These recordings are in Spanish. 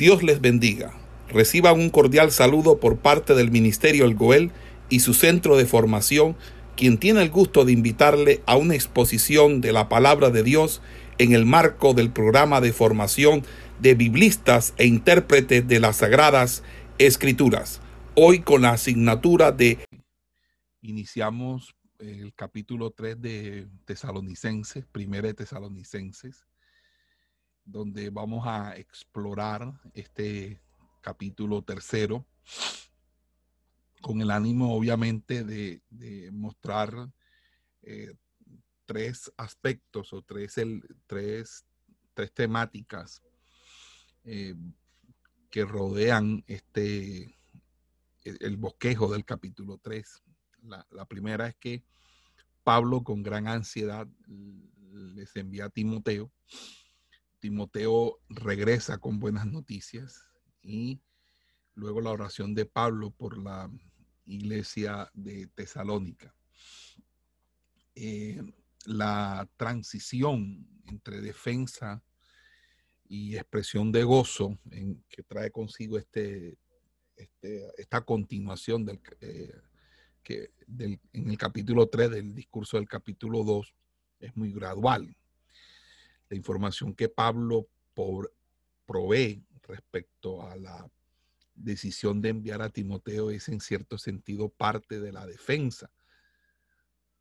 Dios les bendiga. Reciban un cordial saludo por parte del Ministerio El Goel y su centro de formación, quien tiene el gusto de invitarle a una exposición de la palabra de Dios en el marco del programa de formación de biblistas e intérpretes de las Sagradas Escrituras. Hoy con la asignatura de... Iniciamos el capítulo 3 de Tesalonicenses, primera de Tesalonicenses donde vamos a explorar este capítulo tercero con el ánimo obviamente de, mostrar eh, tres aspectos o tres, el, tres, tres temáticas eh, que rodean este, el, bosquejo del capítulo 3. La, la, primera es que Pablo con gran ansiedad les envía a Timoteo Timoteo regresa con buenas noticias y luego la oración de Pablo por la iglesia de Tesalónica. Eh, la transición entre defensa y expresión de gozo en, que trae consigo este, este esta continuación del, eh, que en el capítulo 3 del discurso del capítulo 2 es muy gradual la información que Pablo provee respecto a la decisión de enviar a Timoteo es en cierto sentido parte de la defensa,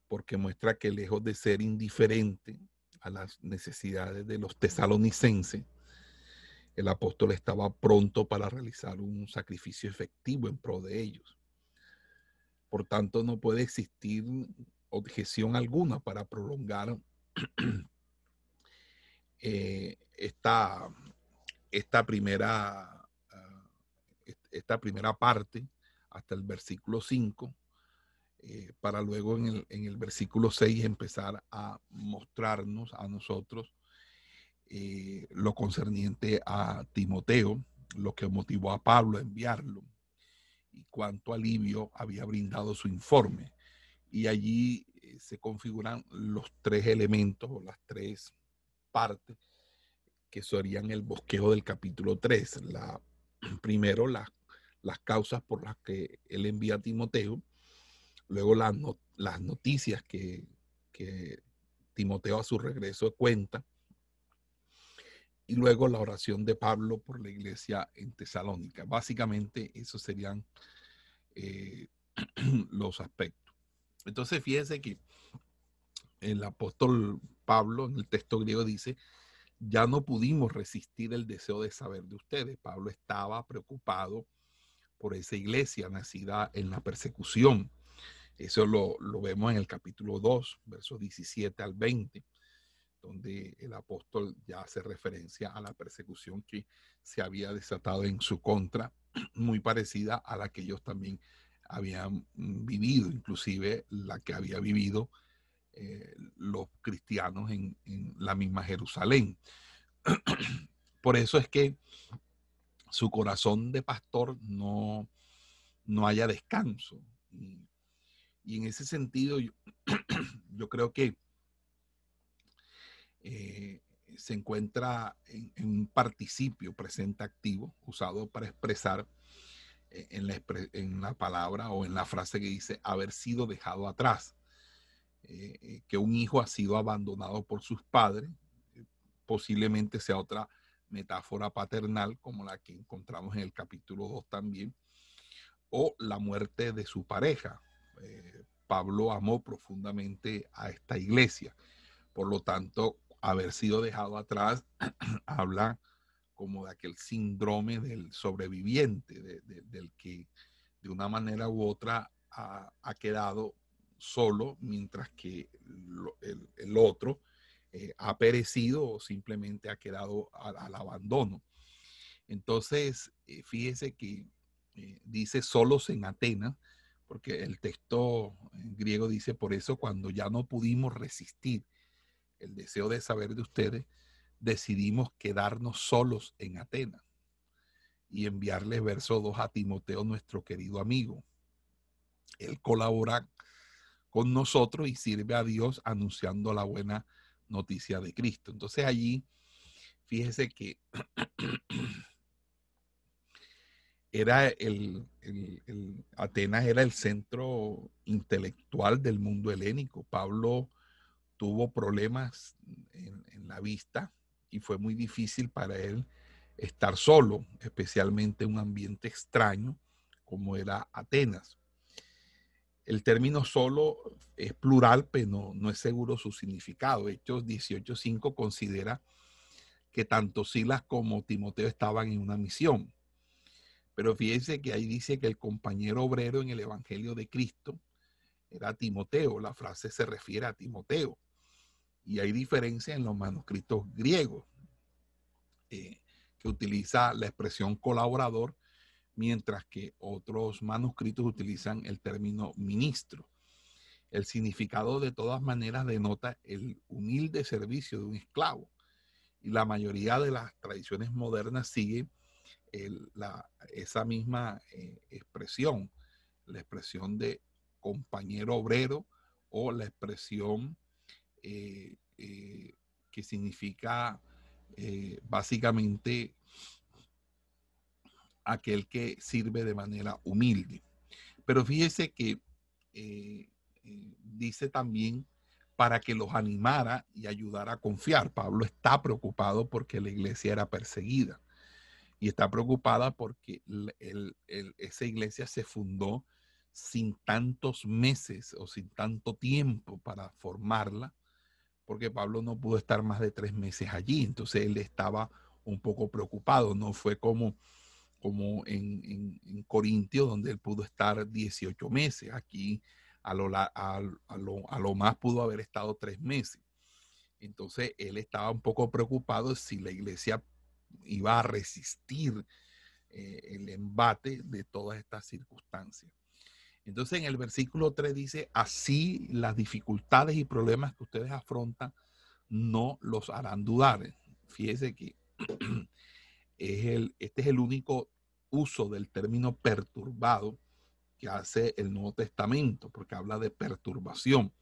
porque muestra que lejos de ser indiferente a las necesidades de los tesalonicenses, el apóstol estaba pronto para realizar un sacrificio efectivo en pro de ellos. Por tanto, no puede existir objeción alguna para prolongar eh, esta, esta, primera, ah, esta primera parte hasta el versículo 5, eh, para luego en el, en el, versículo 6 empezar a mostrarnos a nosotros eh, lo concerniente a Timoteo, lo que motivó a Pablo a enviarlo y cuánto alivio había brindado su informe. Y allí se configuran los tres elementos o las tres parte que serían el bosquejo del capítulo 3. La, primero, las causas por las que él envía a Timoteo, luego las, las noticias que, que Timoteo a su regreso cuenta, y luego la oración de Pablo por la iglesia en Tesalónica. Básicamente, esos serían eh, los aspectos. Entonces, fíjense que el apóstol Pablo en el texto griego dice, ya no pudimos resistir el deseo de saber de ustedes. Pablo estaba preocupado por esa iglesia nacida en la persecución. Eso lo, vemos en el capítulo 2, versos 17 al 20, donde el apóstol ya hace referencia a la persecución que se había desatado en su contra, muy parecida a la que ellos también habían vivido, inclusive la que había vivido eh, los cristianos en, la misma Jerusalén. Por eso es que su corazón de pastor no, no haya descanso. Y, en ese sentido, yo, creo que eh, se encuentra en, un participio presente activo usado para expresar eh, en la, en la, palabra o en la frase que dice haber sido dejado atrás. Eh, eh, que un hijo ha sido abandonado por sus padres, eh, posiblemente sea otra metáfora paternal como la que encontramos en el capítulo 2 también, o la muerte de su pareja. Pablo amó profundamente a esta iglesia, por lo tanto, haber sido dejado atrás habla como de aquel síndrome del sobreviviente, del que de una manera u otra ha, ha quedado solo, mientras que el, otro eh, ha perecido o simplemente ha quedado al, abandono. Entonces, eh, fíjese que eh, dice solos en Atenas, porque el texto griego dice, por eso cuando ya no pudimos resistir el deseo de saber de ustedes, decidimos quedarnos solos en Atenas y enviarle verso 2 a Timoteo, nuestro querido amigo. Él colabora con nosotros y sirve a Dios anunciando la buena noticia de Cristo. Entonces allí, fíjese que era el, Atenas era el centro intelectual del mundo helénico. Pablo tuvo problemas en, en, la vista y fue muy difícil para él estar solo, especialmente en un ambiente extraño como era Atenas. El término solo es plural, pero no, no es seguro su significado. Hechos 18.5 considera que tanto Silas como Timoteo estaban en una misión. Pero fíjense que ahí dice que el compañero obrero en el Evangelio de Cristo era Timoteo. La frase se refiere a Timoteo. Y hay diferencia en los manuscritos griegos, eh, que utiliza la expresión colaborador, mientras que otros manuscritos utilizan el término ministro. El significado de todas maneras denota el humilde servicio de un esclavo. Y la mayoría de las tradiciones modernas sigue esa misma eh, expresión, la expresión de compañero obrero o la expresión eh, eh, que significa básicamente aquel que sirve de manera humilde. Pero fíjese que dice también para que los animara y ayudara a confiar. Pablo está preocupado porque la iglesia era perseguida y está preocupada porque esa iglesia se fundó sin tantos meses o sin tanto tiempo para formarla, porque Pablo no pudo estar más de tres meses allí, entonces él estaba un poco preocupado, no fue como, como en, en, Corintio, donde él pudo estar 18 meses, aquí a lo, a lo más pudo haber estado tres meses. Entonces él estaba un poco preocupado si la iglesia iba a resistir eh, el embate de todas estas circunstancias. Entonces en el versículo 3 dice, así las dificultades y problemas que ustedes afrontan no los harán dudar. Fíjese que es el, este es el único uso del término perturbado que hace el Nuevo Testamento, porque habla de perturbación.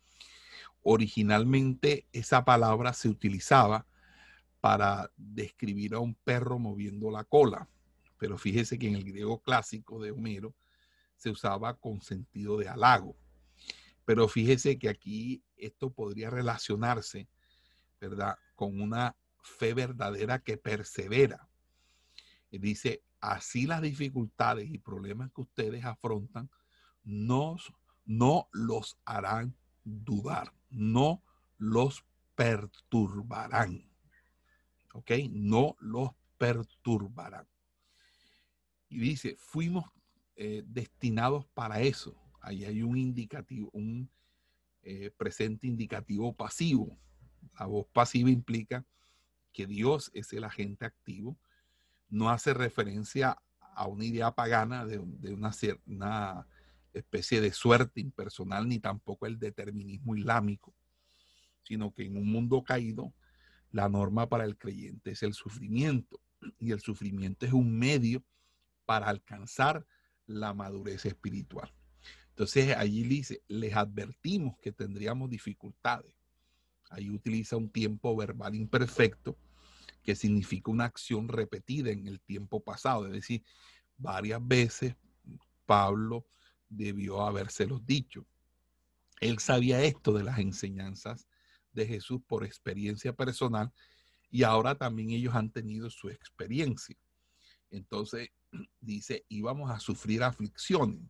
Originalmente esa palabra se utilizaba para describir a un perro moviendo la cola. Pero fíjese que en el griego clásico de Homero se usaba con sentido de halago. Pero fíjese que aquí esto podría relacionarse, ¿verdad? Con una fe verdadera que persevera. Dice, así las dificultades y problemas que ustedes afrontan no, no los harán dudar, no los perturbarán. ¿ok? No los perturbarán. Y dice, fuimos eh, destinados para eso. Ahí hay un indicativo, un eh, presente indicativo pasivo. La voz pasiva implica que Dios es el agente activo. No hace referencia a una idea pagana de, una, una especie de suerte impersonal, ni tampoco el determinismo islámico, sino que en un mundo caído, la norma para el creyente es el sufrimiento y el sufrimiento es un medio para alcanzar la madurez espiritual. Entonces allí dice, les advertimos que tendríamos dificultades. Ahí utiliza un tiempo verbal imperfecto que significa una acción repetida en el tiempo pasado. Es decir, varias veces Pablo debió habérselos dicho. Él sabía esto de las enseñanzas de Jesús por experiencia personal y ahora también ellos han tenido su experiencia. Entonces dice, íbamos a sufrir aflicciones.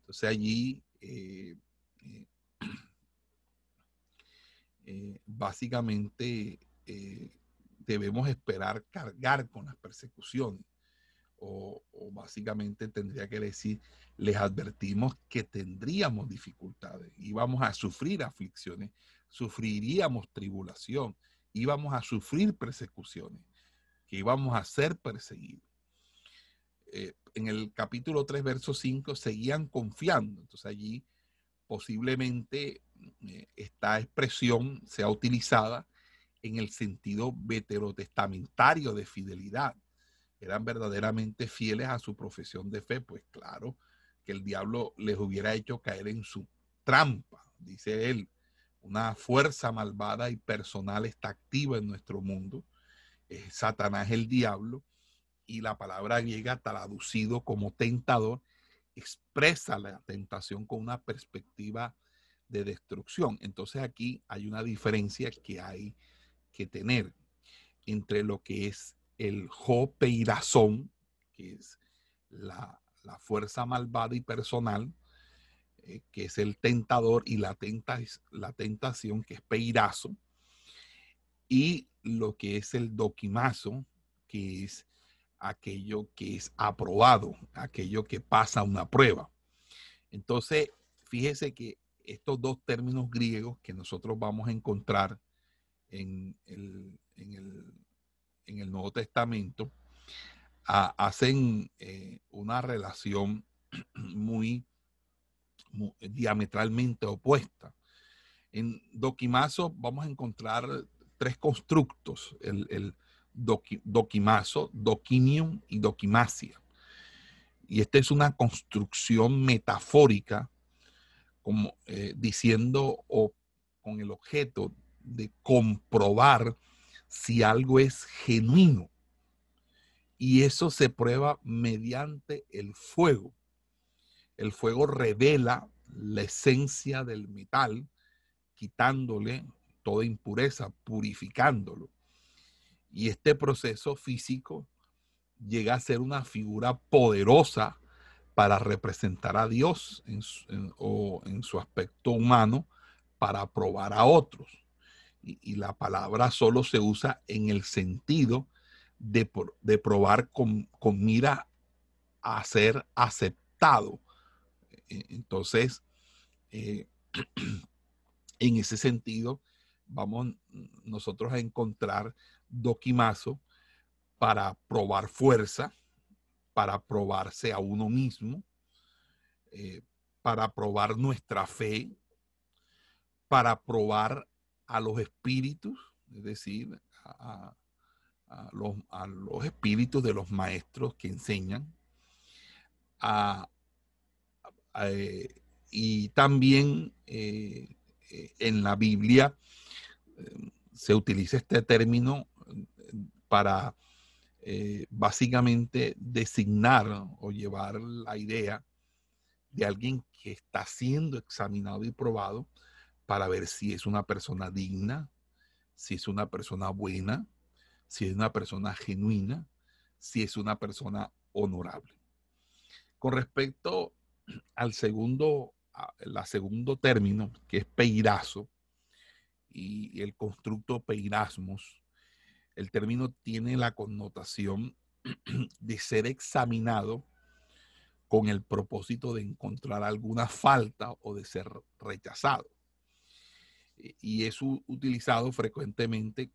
Entonces allí eh, eh, eh, básicamente debemos esperar cargar con las persecuciones. O, básicamente tendría que decir, les advertimos que tendríamos dificultades, íbamos a sufrir aflicciones, sufriríamos tribulación, íbamos a sufrir persecuciones, que íbamos a ser perseguidos. Eh, en el capítulo 3, verso 5, seguían confiando. Entonces allí posiblemente eh, esta expresión sea utilizada en el sentido veterotestamentario de fidelidad. Eran verdaderamente fieles a su profesión de fe, pues claro que el diablo les hubiera hecho caer en su trampa, dice él, una fuerza malvada y personal está activa en nuestro mundo. Satanás, el diablo, y la palabra griega traducido como tentador expresa la tentación con una perspectiva de destrucción. Entonces aquí hay una diferencia que hay que tener entre lo que es el jopeirazón, que es la, fuerza malvada y personal, eh, que es el tentador, y la, tenta, la tentación, que es peirazo, y lo que es el doquimazo, que es aquello que es aprobado, aquello que pasa una prueba. Entonces, fíjese que estos dos términos griegos que nosotros vamos a encontrar en el, en el, Nuevo Testamento hacen eh, una relación muy, diametralmente opuesta. En Doquimazo vamos a encontrar tres constructos, el, el doquimazo, doquimium y doquimacia. Y esta es una construcción metafórica, como eh, diciendo o con el objeto de comprobar si algo es genuino. Y eso se prueba mediante el fuego. El fuego revela la esencia del metal, quitándole toda impureza, purificándolo. Y este proceso físico llega a ser una figura poderosa para representar a Dios o en su aspecto humano para probar a otros. Y, la palabra solo se usa en el sentido de, de probar con, con, mira a ser aceptado. E, entonces, eh, en ese sentido, vamos nosotros a encontrar doquimazo para probar fuerza, para probarse a uno mismo, eh, para probar nuestra fe, para probar a los espíritus, es decir, a, los, espíritus de los maestros que enseñan, eh, y también eh, en la Biblia se utiliza este término para eh, básicamente designar o llevar la idea de alguien que está siendo examinado y probado para ver si es una persona digna, si es una persona buena, si es una persona genuina, si es una persona honorable. Con respecto al segundo, segundo término, que es peirazo, y el constructo peirasmos, el término tiene la connotación de ser examinado con el propósito de encontrar alguna falta o de ser rechazado. Y es utilizado frecuentemente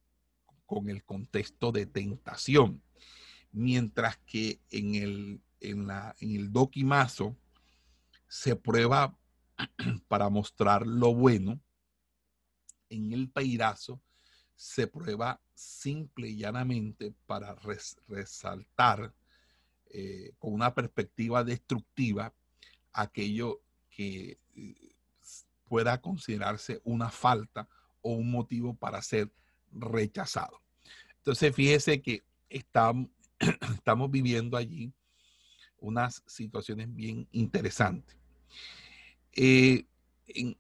con el contexto de tentación, mientras que en el, en la, en el doquimazo se prueba para mostrar lo bueno, en el peirazo se prueba simple y llanamente para resaltar eh, con una perspectiva destructiva aquello que eh, pueda considerarse una falta o un motivo para ser rechazado. Entonces, fíjese que estamos, viviendo allí unas situaciones bien interesantes. Eh,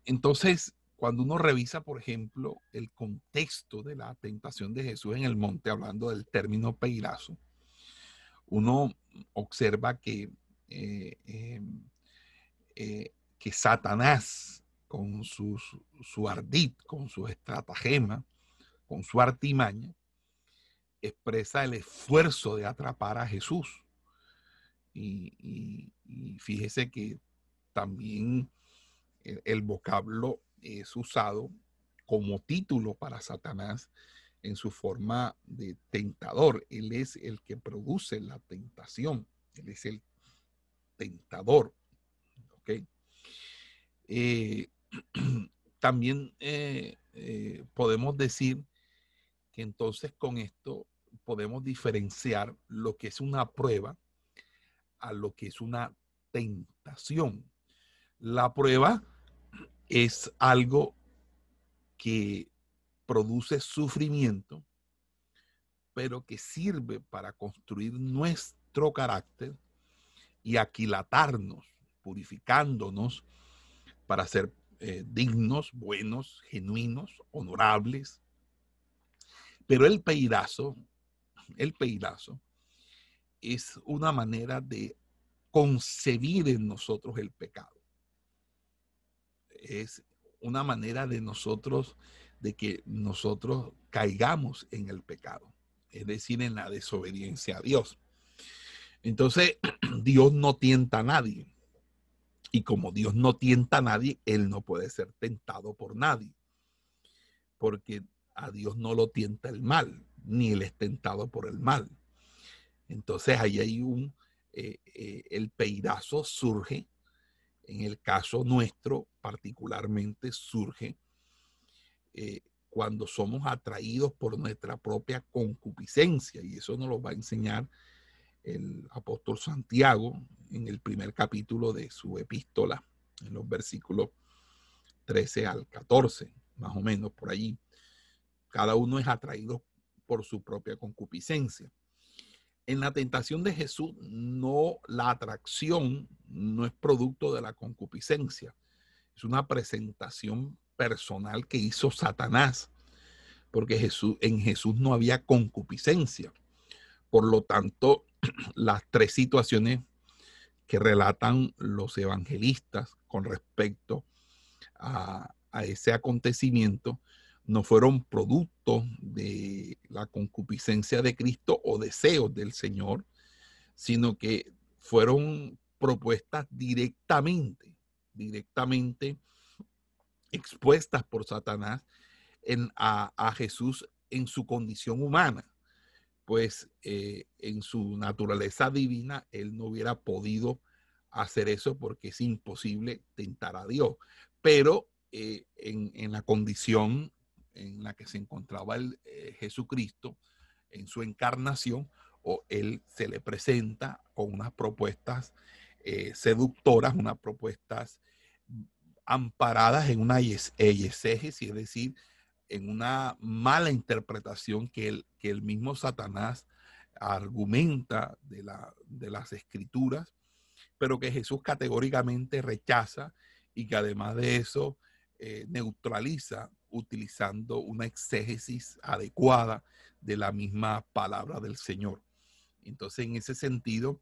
entonces, cuando uno revisa, por ejemplo, el contexto de la tentación de Jesús en el monte, hablando del término peirazo, uno observa que, eh, em, eh, que Satanás, con su, su ardid, con su estratagema, con su artimaña, expresa el esfuerzo de atrapar a Jesús. Y, fíjese que también el vocablo es usado como título para Satanás en su forma de tentador. Él es el que produce la tentación. Él es el tentador. Eh, también eh, eh, podemos decir que entonces con esto podemos diferenciar lo que es una prueba a lo que es una tentación. La prueba es algo que produce sufrimiento pero que sirve para construir nuestro carácter y aquilatarnos, purificándonos para ser eh, dignos, buenos, genuinos, honorables. Pero el peirazo, el peirazo es una manera de concebir en nosotros el pecado. Es una manera de nosotros, de que nosotros caigamos en el pecado, es decir, en la desobediencia a Dios. Entonces, Dios no tienta a nadie. Y como Dios no tienta a nadie, Él no puede ser tentado por nadie. Porque a Dios no lo tienta el mal, ni Él es tentado por el mal. Entonces ahí hay un, eh, eh, el peirazo surge, en el caso nuestro particularmente surge eh, cuando somos atraídos por nuestra propia concupiscencia, y eso nos lo va a enseñar el apóstol Santiago en el primer capítulo de su epístola, en los versículos 13 al 14, más o menos por allí. Cada uno es atraído por su propia concupiscencia. En la tentación de Jesús, no la atracción no es producto de la concupiscencia, es una presentación personal que hizo Satanás, porque Jesús, en Jesús no había concupiscencia. Por lo tanto, las tres situaciones que relatan los evangelistas con respecto a, ese acontecimiento no fueron producto de la concupiscencia de Cristo o deseos del Señor, sino que fueron propuestas directamente, directamente expuestas por Satanás a Jesús en su condición humana pues eh, en su naturaleza divina, él no hubiera podido hacer eso porque es imposible tentar a Dios. Pero eh, en, la condición en la que se encontraba el, eh, Jesucristo, en su encarnación, o él se le presenta con unas propuestas seductoras, unas propuestas amparadas en una es decir, en una mala interpretación que el, que el mismo Satanás argumenta de, la, de las escrituras, pero que Jesús categóricamente rechaza y que además de eso eh, neutraliza utilizando una exégesis adecuada de la misma palabra del Señor. Entonces, en ese sentido,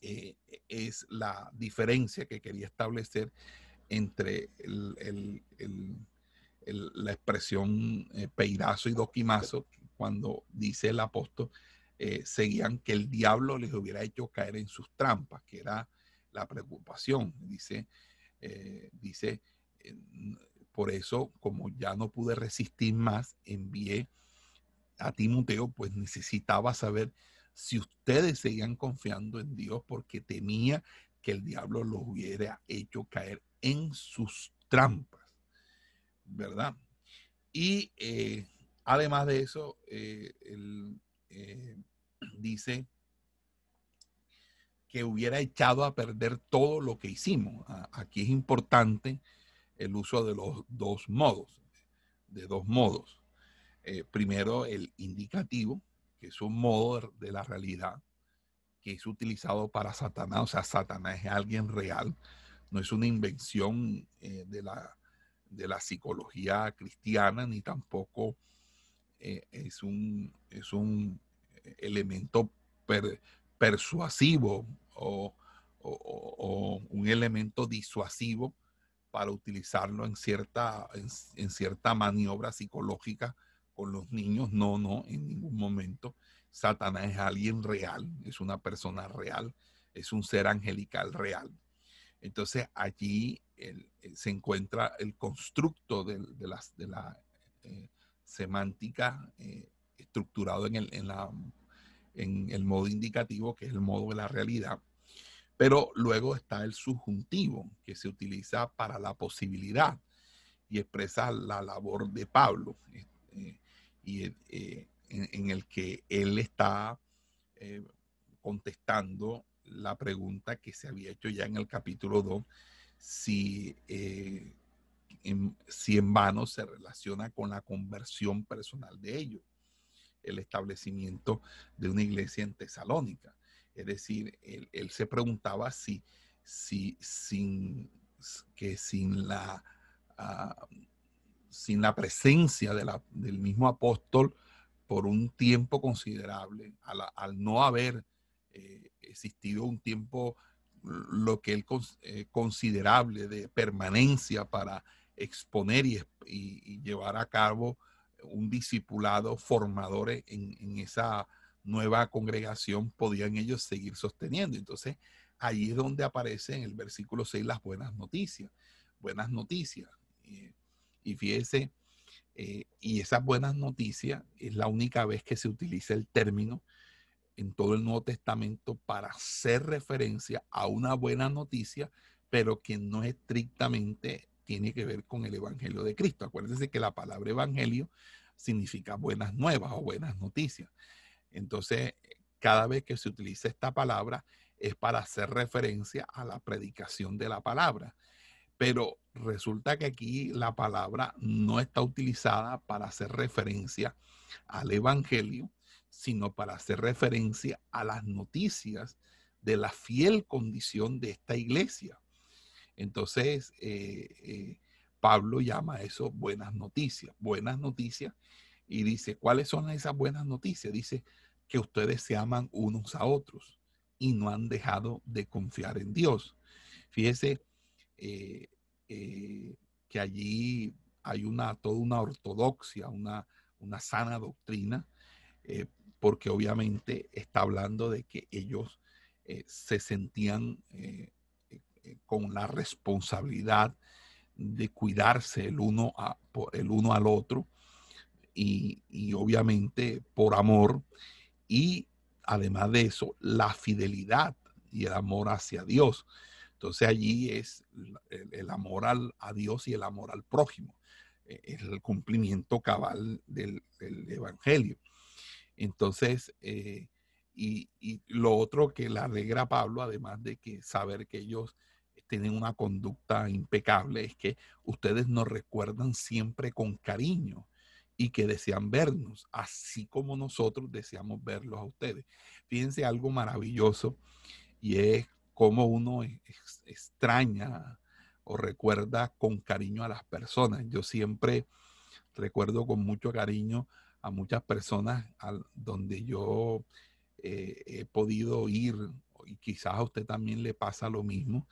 eh, es la diferencia que quería establecer entre el la expresión eh, peirazo y doquimazo, cuando dice el apóstol, eh, seguían que el diablo les hubiera hecho caer en sus trampas, que era la preocupación. Dice, eh, dice, por eso, como ya no pude resistir más, envié a Timoteo, pues necesitaba saber si ustedes seguían confiando en Dios porque temía que el diablo los hubiera hecho caer en sus trampas. ¿Verdad? Y eh, además de eso, eh, él, eh, dice que hubiera echado a perder todo lo que hicimos. Aquí es importante el uso de los dos modos, de dos modos. primero, el indicativo, que es un modo de la realidad que es utilizado para Satanás. O sea, Satanás es alguien real, no es una invención de la de la psicología cristiana, ni tampoco eh, es, un, es un elemento persuasivo o, un elemento disuasivo para utilizarlo en cierta, en, cierta maniobra psicológica con los niños. No, no, en ningún momento. Satanás es alguien real, es una persona real, es un ser angelical real. Entonces allí se encuentra el constructo de, de la eh, semántica eh, estructurado en el, en, la, en el modo indicativo, que es el modo de la realidad. Pero luego está el subjuntivo, que se utiliza para la posibilidad y expresa la labor de Pablo, eh, y en, en, el que él está contestando la pregunta que se había hecho ya en el capítulo 2, si, eh, en, si en vano se relaciona con la conversión personal de ellos. el establecimiento de una iglesia en Tesalónica. Es decir, él, se preguntaba si, si sin, que sin la, ah, sin la presencia del mismo apóstol por un tiempo considerable, al, no haber eh, existido un tiempo lo que él eh, considerable de permanencia para exponer y, llevar a cabo un discipulado formador en, en, esa nueva congregación, podían ellos seguir sosteniendo. Entonces, ahí es donde aparece en el versículo 6 las buenas noticias. Buenas noticias. y fíjese, eh, y esas buenas noticias es la única vez que se utiliza el término en todo el Nuevo Testamento para hacer referencia a una buena noticia, pero que no estrictamente tiene que ver con el Evangelio de Cristo. Acuérdense que la palabra Evangelio significa buenas nuevas o buenas noticias. Entonces, cada vez que se utiliza esta palabra es para hacer referencia a la predicación de la palabra. Pero resulta que aquí la palabra no está utilizada para hacer referencia al Evangelio, sino para hacer referencia a las noticias de la fiel condición de esta iglesia. Entonces, eh, eh, Pablo llama a eso buenas noticias, buenas noticias, y dice, ¿cuáles son esas buenas noticias? Dice que ustedes se aman unos a otros y no han dejado de confiar en Dios. Fíjese, eh, que allí hay una, toda una ortodoxia, una, una sana doctrina, porque obviamente está hablando de que ellos eh, se sentían eh, eh, con la responsabilidad de cuidarse el uno, el uno al otro y, y, obviamente por amor y además de eso la fidelidad y el amor hacia Dios. Entonces allí es el, amor al, a Dios y el amor al prójimo, es el cumplimiento cabal del, del Evangelio. Entonces, eh, y, lo otro que le alegra a Pablo, además de que saber que ellos tienen una conducta impecable, es que ustedes nos recuerdan siempre con cariño y que desean vernos, así como nosotros deseamos verlos a ustedes. Fíjense algo maravilloso y es cómo uno extraña o recuerda con cariño a las personas. Yo siempre recuerdo con mucho cariño a muchas personas al, donde yo eh, he podido ir, y quizás a usted también le pasa lo mismo,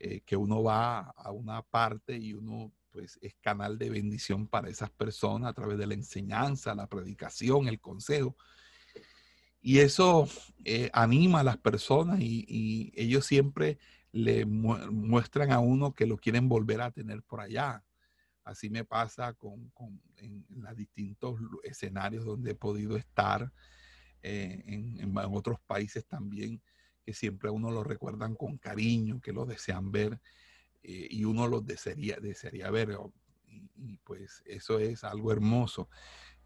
eh, que uno va a una parte y uno pues es canal de bendición para esas personas a través de la enseñanza, la predicación, el consejo. Y eso eh, anima a las personas y, ellos siempre le muestran a uno que lo quieren volver a tener por allá. Así me pasa con, en, los distintos escenarios donde he podido estar, eh, en, otros países también, que siempre a uno lo recuerdan con cariño, que lo desean ver eh, y uno los desearía, desearía ver. Y, pues eso es algo hermoso.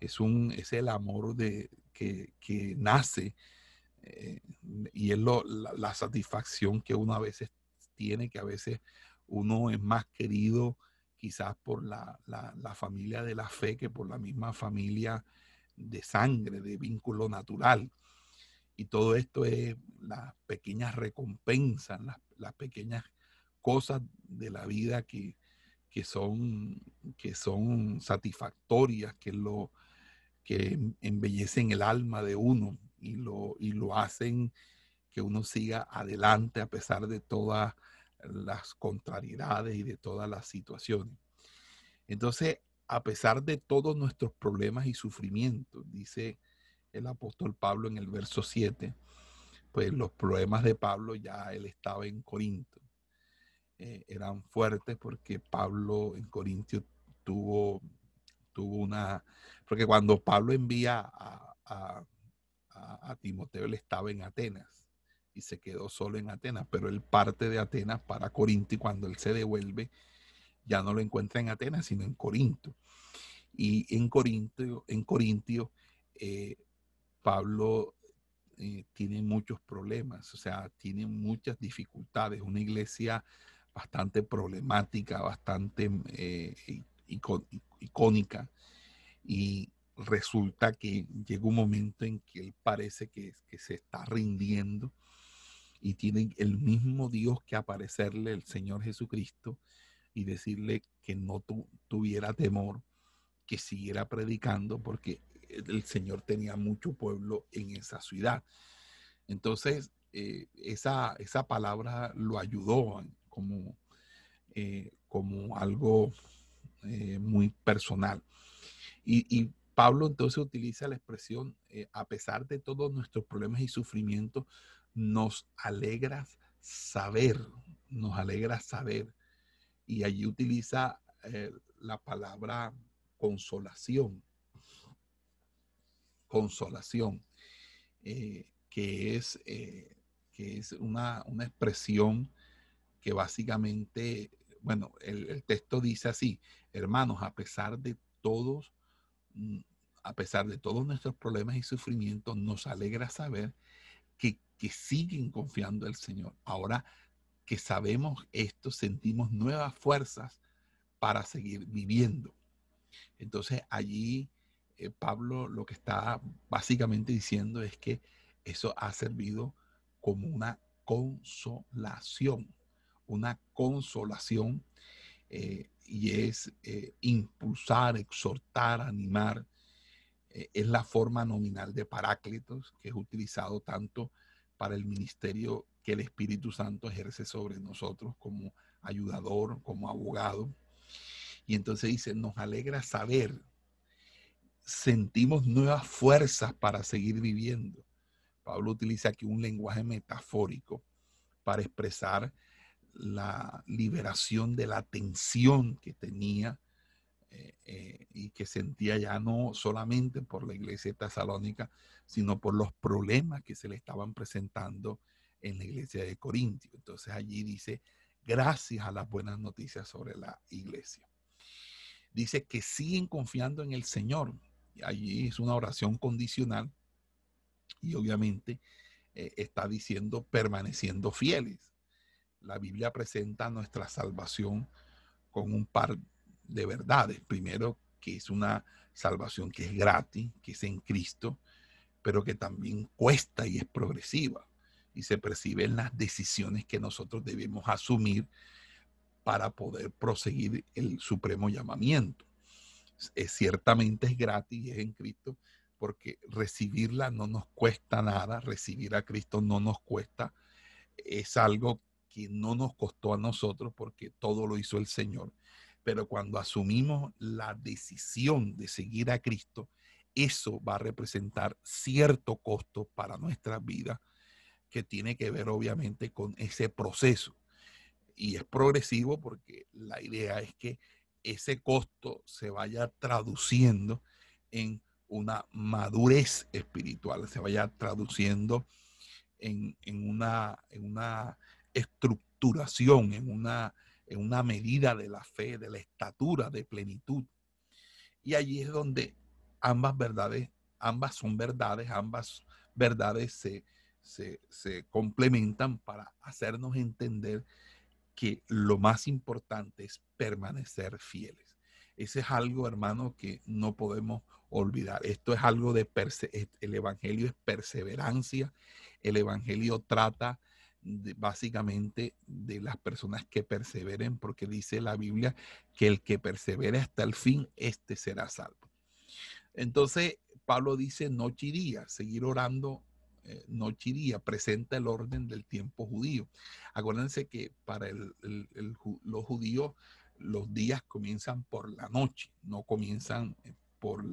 Es, un, es el amor de, que, nace eh, y es lo, la satisfacción que uno a veces tiene, que a veces uno es más querido quizás por la, familia de la fe que por la misma familia de sangre, de vínculo natural. Y todo esto es las pequeñas recompensas, las, pequeñas cosas de la vida que, son, que son satisfactorias, que, lo, que embellecen el alma de uno y lo, y lo hacen que uno siga adelante a pesar de todas las contrariedades y de todas las situaciones. Entonces, a pesar de todos nuestros problemas y sufrimientos, dice el apóstol Pablo en el verso 7, pues los problemas de Pablo ya él estaba en Corinto. Eh, eran fuertes porque Pablo en Corintio tuvo, tuvo una, porque cuando Pablo envía a, a, a Timoteo, él estaba en Atenas y se quedó solo en Atenas, pero él parte de Atenas para Corinto y cuando él se devuelve ya no lo encuentra en Atenas, sino en Corinto. Y en Corinto, en Corintio, eh, Pablo eh, tiene muchos problemas, o sea, tiene muchas dificultades, una iglesia bastante problemática, bastante eh, icónica. Y resulta que llega un momento en que él parece que, que se está rindiendo y tiene el mismo Dios que aparecerle el Señor Jesucristo y decirle que no tuviera temor, que siguiera predicando, porque el Señor tenía mucho pueblo en esa ciudad. Entonces, eh, esa, esa, palabra lo ayudó como, eh, como algo eh, muy personal. Y, Pablo entonces utiliza la expresión, a pesar de todos nuestros problemas y sufrimientos, nos alegra saber, nos alegra saber. Y allí utiliza la palabra consolación. Consolación, que es que es una, expresión que básicamente, bueno, el, texto dice así, hermanos, a pesar de todos, mm, a pesar de todos nuestros problemas y sufrimientos, nos alegra saber que, que siguen confiando el Señor. Ahora que sabemos esto, sentimos nuevas fuerzas para seguir viviendo. Entonces allí eh, Pablo lo que está básicamente diciendo es que eso ha servido como una consolación, una consolación eh, y es eh, impulsar, exhortar, animar. Es la forma nominal de Paráclitos que es utilizado tanto para el ministerio que el Espíritu Santo ejerce sobre nosotros como ayudador, como abogado. Y entonces dice, nos alegra saber, sentimos nuevas fuerzas para seguir viviendo. Pablo utiliza aquí un lenguaje metafórico para expresar la liberación de la tensión que tenía eh, eh, y que sentía ya no solamente por la iglesia de Tesalónica, sino por los problemas que se le estaban presentando en la iglesia de Corintio. Entonces allí dice, gracias a las buenas noticias sobre la iglesia. Dice que siguen confiando en el Señor. Allí es una oración condicional y obviamente eh, está diciendo permaneciendo fieles. La Biblia presenta nuestra salvación con un par de verdades. Primero, que es una salvación que es gratis, que es en Cristo, pero que también cuesta y es progresiva. Y se percibe en las decisiones que nosotros debemos asumir para poder proseguir el supremo llamamiento. Es, ciertamente es gratis y es en Cristo, porque recibirla no nos cuesta nada, recibir a Cristo no nos cuesta, es algo que no nos costó a nosotros porque todo lo hizo el Señor. Pero cuando asumimos la decisión de seguir a Cristo, eso va a representar cierto costo para nuestra vida que tiene que ver obviamente con ese proceso. Y es progresivo porque la idea es que ese costo se vaya traduciendo en una madurez espiritual, se vaya traduciendo en, una, en una, estructuración, en una, en una medida de la fe, de la estatura, de plenitud. Y allí es donde ambas verdades, ambas son verdades, ambas verdades se, se, complementan para hacernos entender que lo más importante es permanecer fieles. Ese es algo, hermano, que no podemos olvidar. Esto es algo de, el Evangelio es perseverancia. El Evangelio trata básicamente de las personas que perseveren, porque dice la Biblia que el que persevere hasta el fin, este será salvo. Entonces, Pablo dice noche y día, seguir orando eh, noche y día, presenta el orden del tiempo judío. Acuérdense que para los judíos los días comienzan por la noche, no comienzan eh, por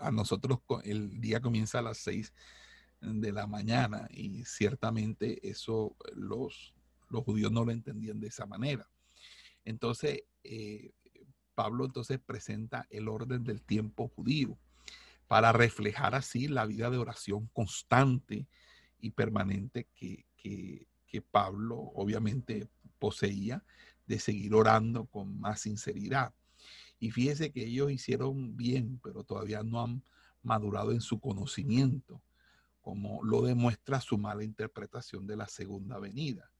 a nosotros el día comienza a las 6 de la mañana y ciertamente eso los, los judíos no lo entendían de esa manera. Entonces, eh, Pablo entonces presenta el orden del tiempo judío para reflejar así la vida de oración constante y permanente que, que, que Pablo obviamente poseía de seguir orando con más sinceridad. Y fíjese que ellos hicieron bien, pero todavía no han madurado en su conocimiento, como lo demuestra su mala interpretación de la segunda venida.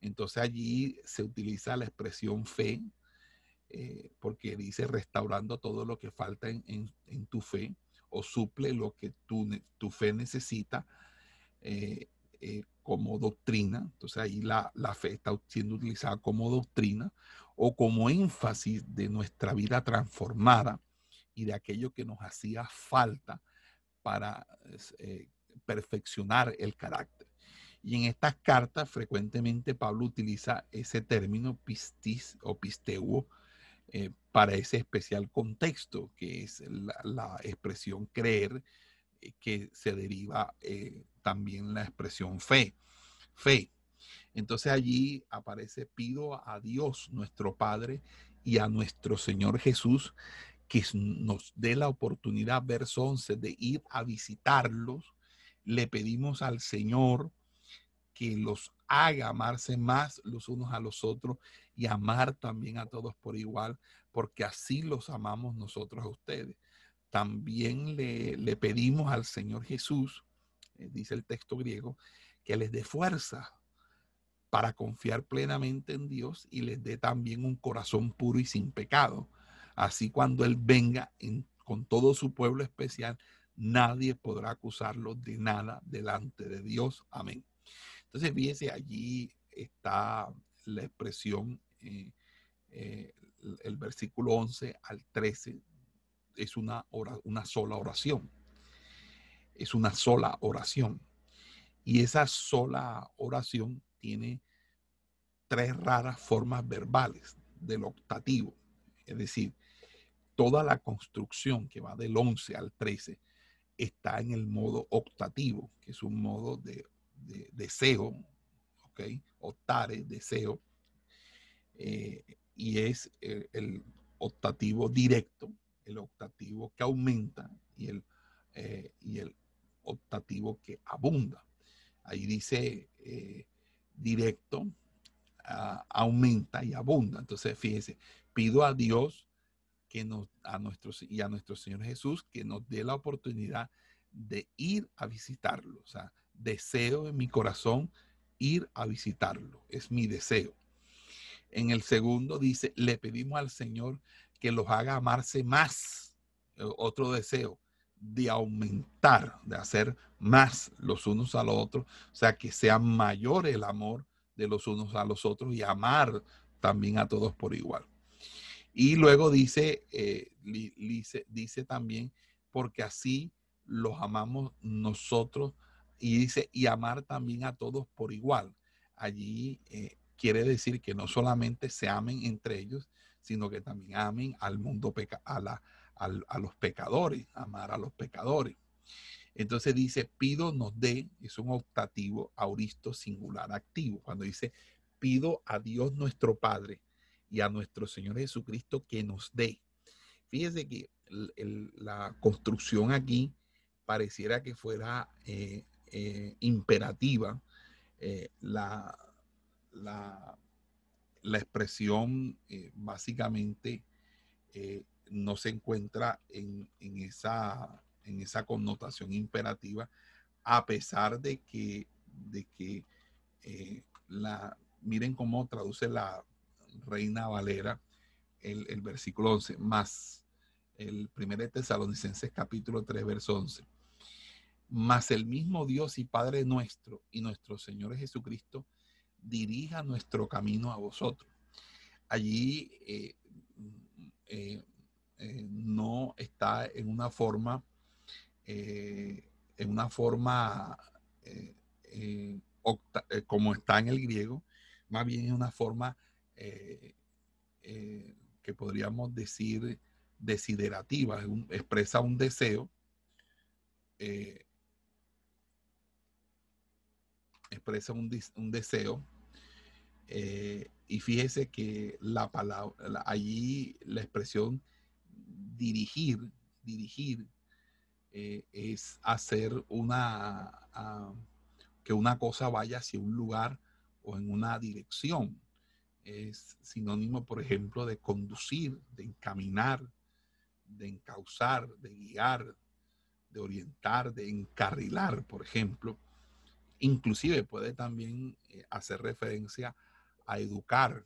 Entonces allí se utiliza la expresión fe, eh, porque dice restaurando todo lo que falta en, tu fe o suple lo que tu, tu fe necesita eh, eh, como doctrina. Entonces ahí la, la fe está siendo utilizada como doctrina o como énfasis de nuestra vida transformada y de aquello que nos hacía falta para perfeccionar el carácter. Y en estas cartas frecuentemente Pablo utiliza ese término pistis o pisteuo eh, para ese especial contexto, que es la, expresión creer, eh, que se deriva también la expresión fe. Fe. Entonces allí aparece, pido a Dios nuestro Padre y a nuestro Señor Jesús que nos dé la oportunidad, verso 11, de ir a visitarlos. Le pedimos al Señor que los haga amarse más los unos a los otros y amar también a todos por igual, porque así los amamos nosotros a ustedes. También le, le pedimos al Señor Jesús, eh, dice el texto griego, que les dé fuerza para confiar plenamente en Dios y les dé también un corazón puro y sin pecado Así cuando Él venga con todo su pueblo especial, nadie podrá acusarlo de nada delante de Dios. Amén. Entonces, fíjese, allí está la expresión, eh, eh, el versículo 11 al 13, es una, una sola oración. Es una sola oración. Y esa sola oración tiene tres raras formas verbales del optativo. Es decir, toda la construcción que va del 11 al 13 está en el modo optativo, que es un modo de, deseo, ¿ok? Optare, deseo, eh, y es el, optativo directo, el optativo que aumenta y el, eh, y el optativo que abunda. Ahí dice eh, directo, ah, aumenta y abunda. Entonces, fíjense, pido a Dios que nos, a nuestros, y a nuestro Señor Jesús que nos dé la oportunidad de ir a visitarlo. O sea, deseo en mi corazón ir a visitarlo. Es mi deseo. En el segundo dice, le pedimos al Señor que los haga amarse más. Eh, otro deseo de aumentar, de hacer más los unos a los otros. O sea, que sea mayor el amor de los unos a los otros y amar también a todos por igual. Y luego dice, eh, dice, también, porque así los amamos nosotros. Y dice, y amar también a todos por igual. Allí eh, quiere decir que no solamente se amen entre ellos, sino que también amen al mundo, a, la, a, los pecadores, amar a los pecadores. Entonces dice, pido nos dé, es un optativo auristo singular activo. Cuando dice, pido a Dios nuestro Padre y a nuestro Señor Jesucristo que nos dé. Fíjese que la construcción aquí pareciera que fuera eh, eh, imperativa. Eh, la, la, la, expresión básicamente no se encuentra en, en, esa, en esa connotación imperativa, a pesar de que, de que la, miren cómo traduce la, Reina Valera, el, versículo 11, más el primer de Tesalonicenses capítulo 3, verso 11. Más el mismo Dios y Padre nuestro y nuestro Señor Jesucristo dirija nuestro camino a vosotros. Allí eh, eh, eh, no está en una forma, en una forma como está en el griego, más bien en una forma eh, eh, que podríamos decir desiderativa, expresa un deseo, eh, expresa un, deseo, y fíjese que la palabra, allí la expresión dirigir, dirigir, es hacer una, que una cosa vaya hacia un lugar o en una dirección es sinónimo, por ejemplo, de conducir, de encaminar, de encauzar, de guiar, de orientar, de encarrilar, por ejemplo. Inclusive puede también eh, hacer referencia a educar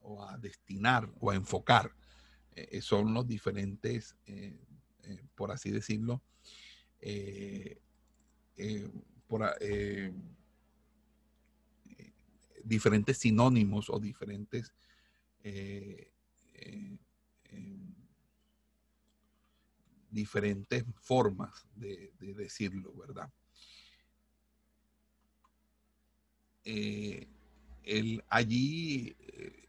o a destinar o a enfocar. Eh, son los diferentes por así decirlo, por, diferentes sinónimos o diferentes diferentes formas de, decirlo, ¿verdad? el, allí,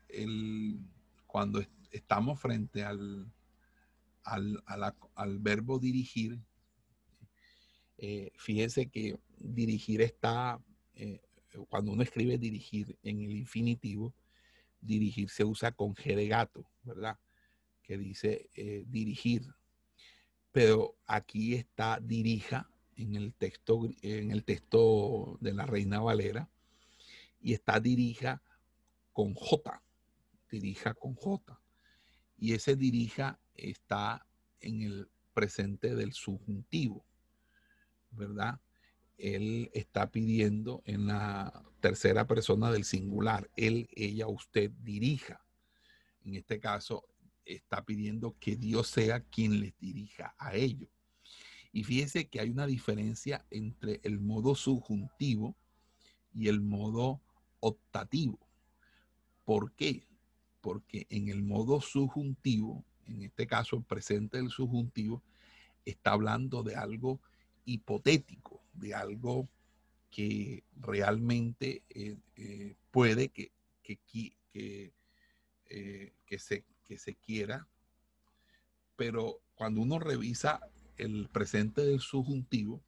el, cuando estamos frente al, al, verbo dirigir, eh, fíjense que dirigir está, eh, cuando uno escribe dirigir en el infinitivo, dirigir se usa con gato, ¿verdad? Que dice eh, dirigir. Pero aquí está dirija en el texto, en el texto de la Reina Valera y está dirija con J, dirija con J. Y ese dirija está en el presente del subjuntivo, ¿verdad? Él está pidiendo en la tercera persona del singular, él, ella, usted dirija. En este caso, está pidiendo que Dios sea quien les dirija a ellos. Y fíjese que hay una diferencia entre el modo subjuntivo y el modo optativo. ¿Por qué? Porque en el modo subjuntivo en este caso el presente del subjuntivo, está hablando de algo hipotético, de algo que realmente eh, eh, puede que, que, que, eh, que, se, que se quiera, pero cuando uno revisa el presente del subjuntivo,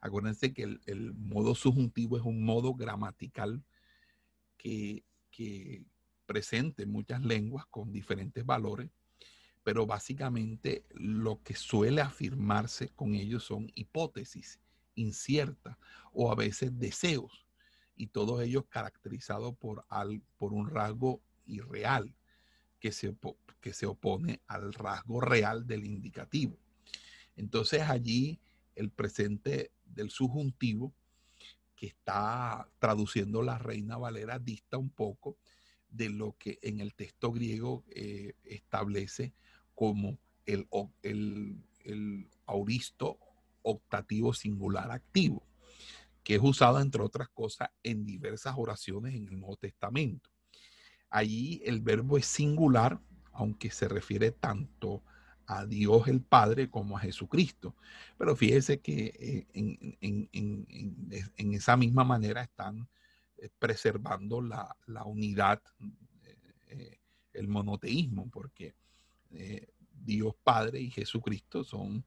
acuérdense que el, modo subjuntivo es un modo gramatical que, que presente muchas lenguas con diferentes valores pero básicamente lo que suele afirmarse con ellos son hipótesis inciertas o a veces deseos, y todos ellos caracterizados por, por un rasgo irreal que se, que se opone al rasgo real del indicativo. Entonces allí el presente del subjuntivo que está traduciendo la Reina Valera dista un poco de lo que en el texto griego eh, establece como el, el, auristo optativo singular activo, que es usado, entre otras cosas, en diversas oraciones en el Nuevo Testamento. Allí el verbo es singular, aunque se refiere tanto a Dios el Padre como a Jesucristo. Pero fíjese que eh, en, esa misma manera están eh, preservando la, unidad, eh, el monoteísmo, porque Dios Padre y Jesucristo son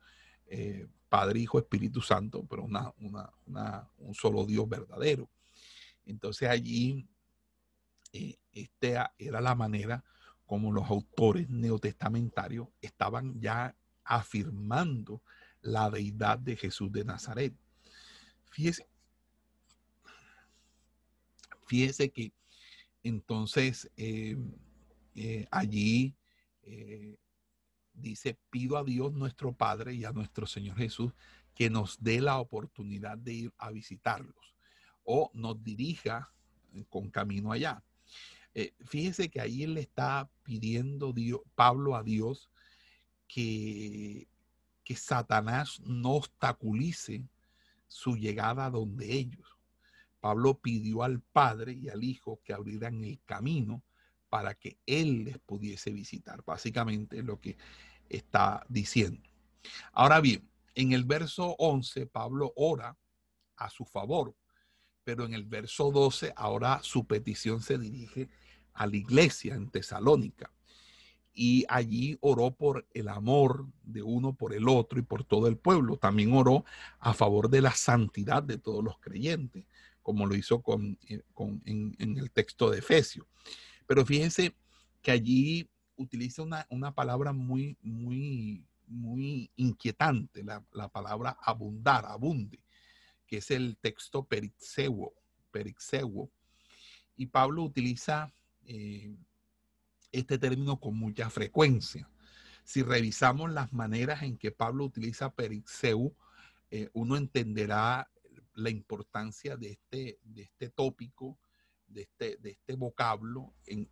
eh, Padre, Hijo, Espíritu Santo, pero una, un solo Dios verdadero. Entonces allí, eh, esta era la manera como los autores neotestamentarios estaban ya afirmando la deidad de Jesús de Nazaret. Fíjese, fíjese que entonces allí eh, dice, pido a Dios nuestro Padre y a nuestro Señor Jesús que nos dé la oportunidad de ir a visitarlos o nos dirija con camino allá. Eh, fíjese que ahí él le está pidiendo Dios, Pablo a Dios que, que Satanás no obstaculice su llegada donde ellos. Pablo pidió al Padre y al Hijo que abrieran el camino para que Él les pudiese visitar. Básicamente lo que está diciendo. Ahora bien, en el verso 11, Pablo ora a su favor, pero en el verso 12, ahora su petición se dirige a la iglesia en Tesalónica. Y allí oró por el amor de uno por el otro y por todo el pueblo. También oró a favor de la santidad de todos los creyentes, como lo hizo con, eh, en, en el texto de Efesios. Pero fíjense que allí utiliza una, palabra muy, muy, muy inquietante, la, palabra abundar, abunde, que es el texto perixewo, perixewo. Y Pablo utiliza eh, este término con mucha frecuencia. Si revisamos las maneras en que Pablo utiliza perixeu, eh, uno entenderá la importancia de este, de este tópico de este, de este vocablo en,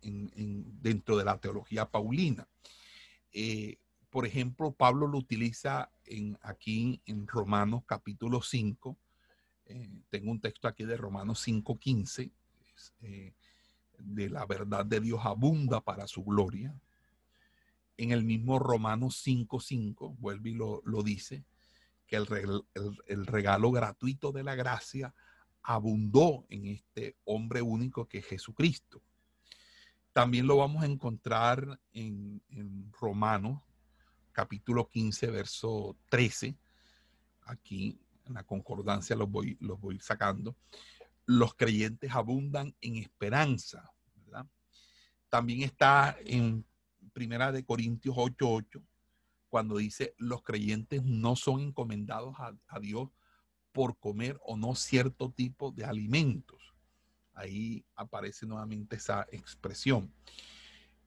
dentro de la teología paulina. Eh, por ejemplo, Pablo lo utiliza en, aquí en Romanos capítulo 5. Eh, tengo un texto aquí de Romanos 5.15. Eh, de la verdad de Dios abunda para su gloria. En el mismo Romanos 5.5, vuelve y lo, dice, que el, el regalo gratuito de la gracia abundó en este hombre único que es Jesucristo. También lo vamos a encontrar en, Romanos capítulo 15, verso 13. Aquí en la concordancia los voy, los voy sacando. Los creyentes abundan en esperanza. También está en Primera de Corintios 8:8, cuando dice, los creyentes no son encomendados a Dios por comer o no cierto tipo de alimentos Ahí aparece nuevamente esa expresión.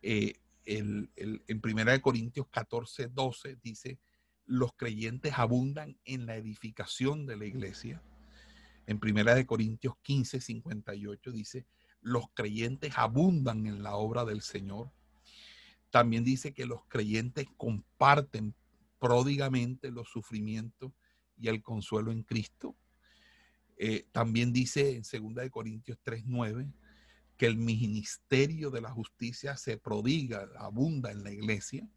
Eh, en Primera de Corintios 14, 12 dice, los creyentes abundan en la edificación de la iglesia. En Primera de Corintios 15, 58 dice, los creyentes abundan en la obra del Señor. También dice que los creyentes comparten pródigamente los sufrimientos y el consuelo en Cristo. Eh, también dice en 2 de Corintios 3:9 que el ministerio de la justicia se prodiga, abunda en la iglesia.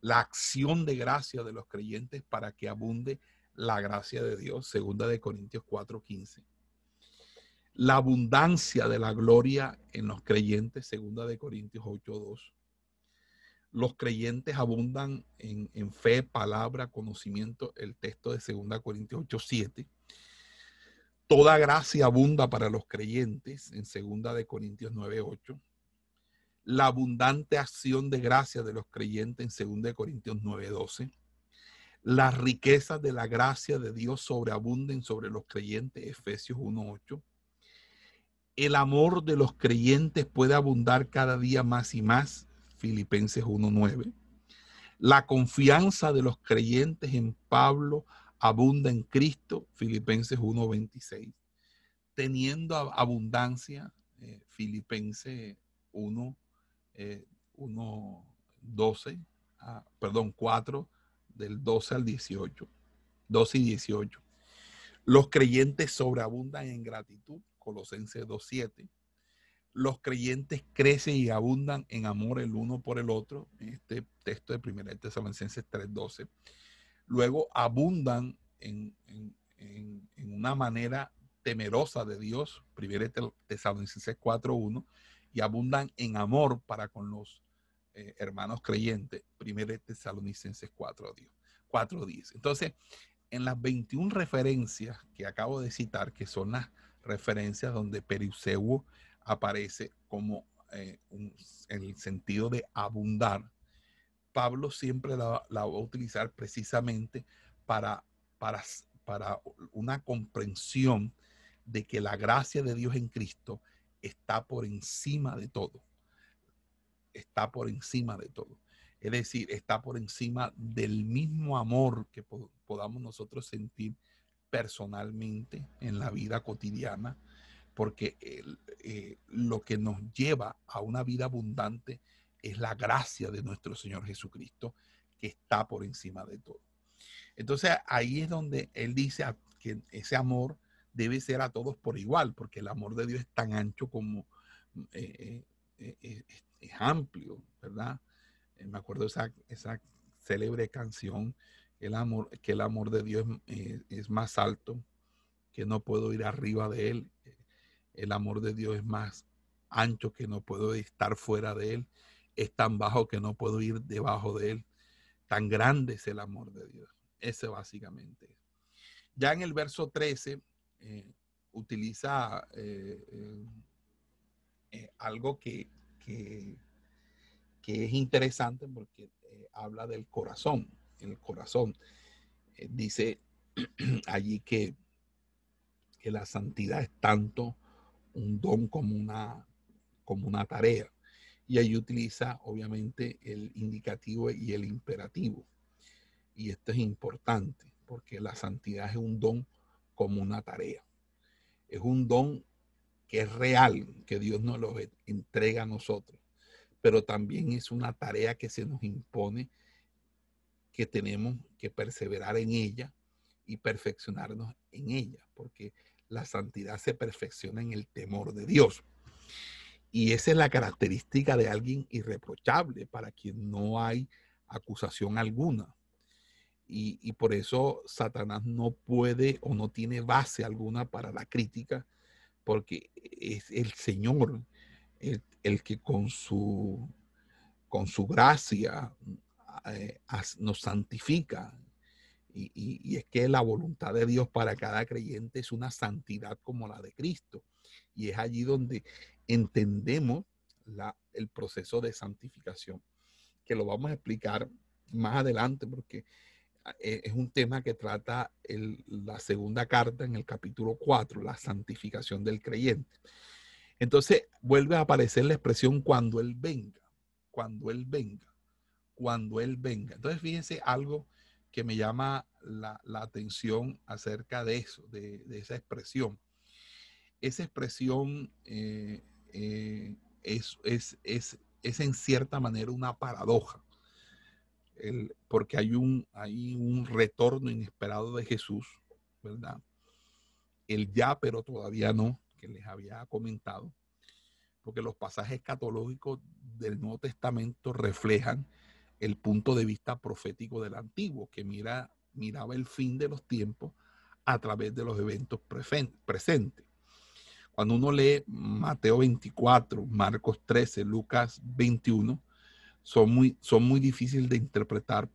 La acción de gracia de los creyentes para que abunde la gracia de Dios, 2 de Corintios 4:15. La abundancia de la gloria en los creyentes, 2 de Corintios 8:2. Los creyentes abundan en, fe, palabra, conocimiento, el texto de 2 Corintios 8:7 Toda gracia abunda para los creyentes en 2 de Corintios 9:8. La abundante acción de gracia de los creyentes en 2 de Corintios 9:12. Las riquezas de la gracia de Dios sobreabunden sobre los creyentes Efesios 1:8. El amor de los creyentes puede abundar cada día más y más Filipenses 1:9. La confianza de los creyentes en Pablo abunda en Cristo, Filipenses 1.26. Teniendo abundancia, eh, Filipenses 1, 12, eh, ah, perdón, 4, del 12 al 18, 12 y 18. Los creyentes sobreabundan en gratitud, Colosenses 2.7. Los creyentes crecen y abundan en amor el uno por el otro, este texto de 1 Tesalonicenses 3.12 luego abundan en, una manera temerosa de Dios, 1 Tesalonicenses 4.1, y abundan en amor para con los eh, hermanos creyentes, 1 Tesalonicenses 4.10. Entonces, en las 21 referencias que acabo de citar, que son las referencias donde Periseuo aparece como eh, en el sentido de abundar, Pablo siempre la, va a utilizar precisamente para, para, para una comprensión de que la gracia de Dios en Cristo está por encima de todo. Está por encima de todo. Es decir, está por encima del mismo amor que podamos nosotros sentir personalmente en la vida cotidiana, porque eh, lo que nos lleva a una vida abundante es la gracia de nuestro Señor Jesucristo que está por encima de todo. Entonces ahí es donde Él dice que ese amor debe ser a todos por igual, porque el amor de Dios es tan ancho como eh, eh, eh, es, amplio, ¿verdad? me acuerdo esa, esa célebre canción, el amor, que el amor de Dios es más alto, que no puedo ir arriba de Él. El amor de Dios es más ancho que no puedo estar fuera de Él es tan bajo que no puedo ir debajo de él. Tan grande es el amor de Dios. Ese básicamente. Ya en el verso 13 eh, utiliza eh, eh, algo que, que, es interesante porque habla del corazón. El corazón dice allí que, que la santidad es tanto un don como una, como una tarea y ahí utiliza obviamente el indicativo y el imperativo. Y esto es importante porque la santidad es un don como una tarea. Es un don que es real, que Dios nos lo entrega a nosotros, pero también es una tarea que se nos impone que tenemos que perseverar en ella y perfeccionarnos en ella, porque la santidad se perfecciona en el temor de Dios. Y esa es la característica de alguien irreprochable, para quien no hay acusación alguna. Y, por eso Satanás no puede o no tiene base alguna para la crítica, porque es el Señor el, que con su, con su gracia eh, nos santifica. Y, es que la voluntad de Dios para cada creyente es una santidad como la de Cristo. Y es allí donde entendemos el proceso de santificación, que lo vamos a explicar más adelante porque ah, e, es un tema que trata la segunda carta en el capítulo 4, la santificación del creyente. Entonces vuelve a aparecer la expresión cuando Él venga, cuando Él venga, cuando Él venga. Entonces fíjense algo que me llama la, atención acerca de eso, de, esa expresión. Esa expresión eh, eh, es, es, en cierta manera una paradoja, porque hay un, hay un retorno inesperado de Jesús, ¿verdad? El ya, pero todavía no, que les había comentado, porque los pasajes escatológicos del Nuevo Testamento reflejan el punto de vista profético del Antiguo, que mira, miraba el fin de los tiempos a través de los eventos presentes. Cuando uno lee Mateo 24, Marcos 13, Lucas 21, son muy, son muy difíciles de interpretar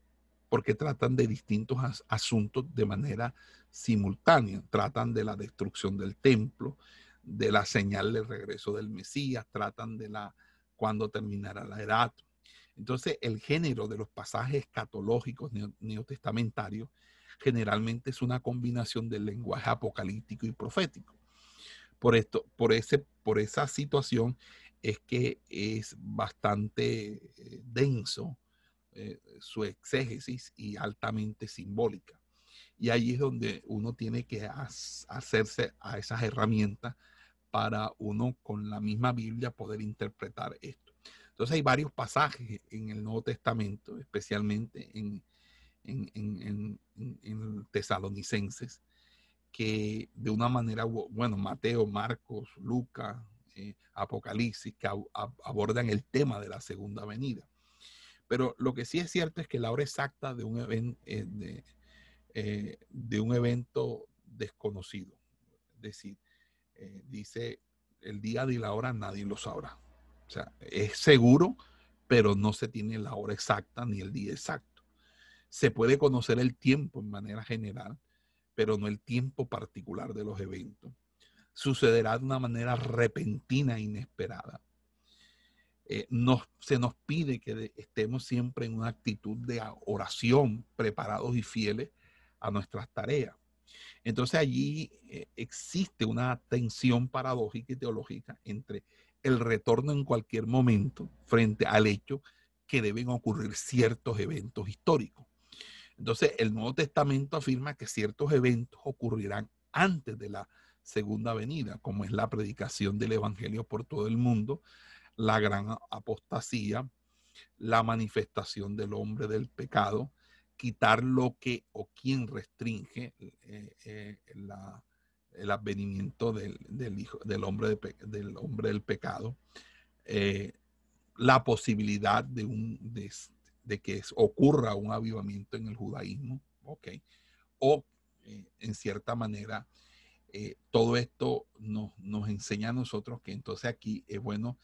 porque tratan de distintos asuntos de manera simultánea. Tratan de la destrucción del templo, de la señal del regreso del Mesías, tratan de la cuando terminará la edad. Entonces, el género de los pasajes escatológicos neotestamentarios generalmente es una combinación del lenguaje apocalíptico y profético por esto, por ese, por esa situación es que es bastante eh, denso eh, su exégesis y altamente simbólica. Y ahí es donde uno tiene que hacerse a esas herramientas para uno con la misma Biblia poder interpretar esto. Entonces hay varios pasajes en el Nuevo Testamento, especialmente en, en, en, en Tesalonicenses, que de una manera, bueno, Mateo, Marcos, Lucas, eh, Apocalipsis, que abordan el tema de la segunda venida. Pero lo que sí es cierto es que la hora exacta de un, evento eh, eh, evento desconocido, es decir, dice el día y la hora nadie lo sabrá. O sea, es seguro, pero no se tiene la hora exacta ni el día exacto. Se puede conocer el tiempo en manera general, pero no el tiempo particular de los eventos. Sucederá de una manera repentina e inesperada. Eh, se nos pide que estemos siempre en una actitud de oración, preparados y fieles a nuestras tareas. Entonces allí eh, existe una tensión paradójica y teológica entre el retorno en cualquier momento frente al hecho que deben ocurrir ciertos eventos históricos. Entonces, el Nuevo Testamento afirma que ciertos eventos ocurrirán antes de la segunda venida, como es la predicación del Evangelio por todo el mundo, la gran apostasía, la manifestación del hombre del pecado, quitar lo que o quien restringe eh, eh, el advenimiento del, hijo, del, hombre del hombre del pecado, eh, la posibilidad de un, de, de que ocurra un avivamiento en el judaísmo, ¿ok? O eh, en cierta manera, eh, todo esto nos, nos, enseña a nosotros que entonces aquí es bueno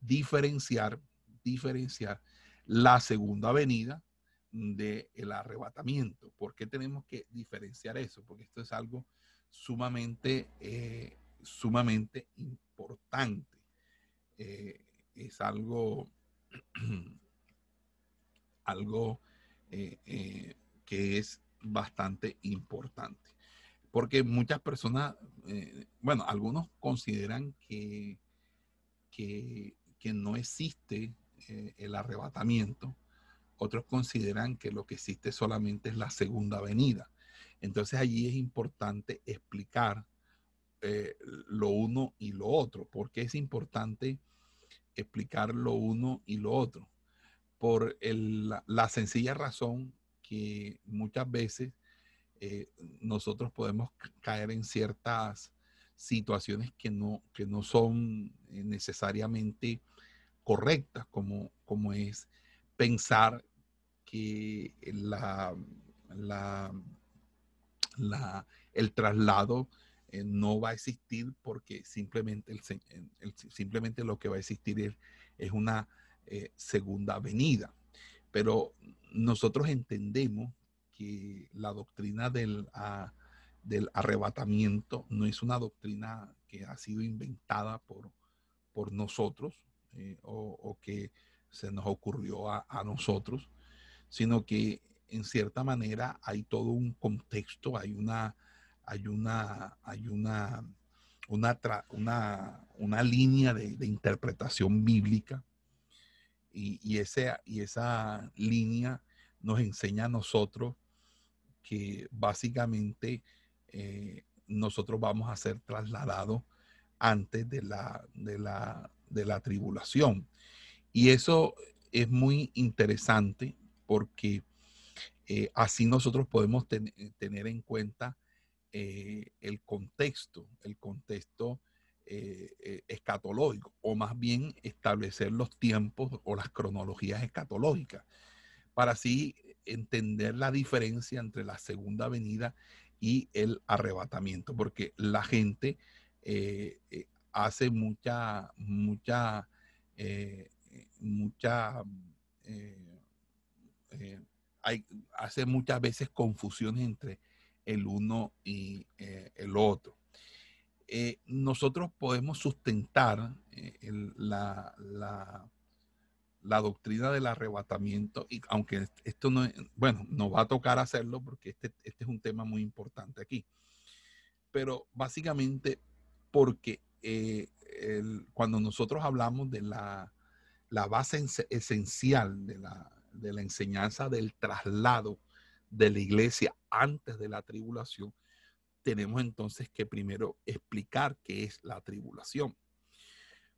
diferenciar, diferenciar la segunda venida del arrebatamiento. ¿Por qué tenemos que diferenciar eso? Porque esto es algo sumamente, eh, sumamente importante. es algo algo eh, eh, que es bastante importante. Porque muchas personas, eh, bueno, algunos consideran que, que, no existe el arrebatamiento, otros consideran que lo que existe solamente es la segunda venida. Entonces allí es importante explicar lo uno y lo otro. porque es importante explicar lo uno y lo otro? por la, sencilla razón que muchas veces eh, nosotros podemos caer en ciertas situaciones que no, que no son eh, necesariamente correctas, como, como es pensar que la, el traslado eh, no va a existir porque simplemente, el, simplemente lo que va a existir es, es una segunda venida. Pero nosotros entendemos que la doctrina del, del arrebatamiento no es una doctrina que ha sido inventada por, por nosotros eh, o, que se nos ocurrió a, nosotros, sino que en cierta manera hay todo un contexto, hay una, hay una, hay una, una, una, línea de, interpretación bíblica y, y, y esa línea nos enseña a nosotros que básicamente eh, nosotros vamos a ser trasladados antes de la, de la, de la tribulación. Y eso es muy interesante porque eh, así nosotros podemos tener en cuenta eh, el contexto, el contexto escatológico, o más bien establecer los tiempos o las cronologías escatológicas, para así entender la diferencia entre la segunda venida y el arrebatamiento, porque la gente eh, eh, hace mucha, mucha, eh, mucha, hace muchas veces confusiones entre el uno y el otro. nosotros podemos sustentar la, la la doctrina del arrebatamiento, y aunque esto no, bueno, nos va a tocar hacerlo porque este, este es un tema muy importante aquí, pero básicamente porque eh, cuando nosotros hablamos de la, la base esencial de la, de la enseñanza del traslado de la iglesia antes de la tribulación, tenemos entonces que primero explicar qué es la tribulación.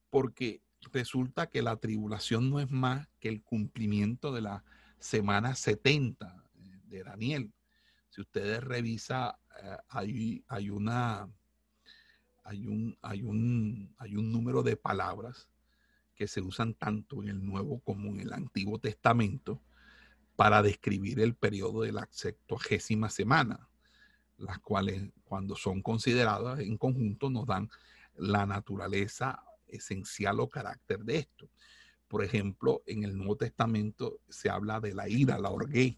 Porque resulta que la tribulación no es más que el cumplimiento de la semana 70 eh, de Daniel. Si ustedes revisan, eh, hay, hay, una, hay, un, hay, un, hay un número de palabras que se usan tanto en el Nuevo como en el Antiguo Testamento para describir el periodo de la sextuagésima semana, las cuales cuando son consideradas en conjunto nos dan la naturaleza esencial o carácter de esto. Por ejemplo, en el Nuevo Testamento se habla de la ira, la orgué,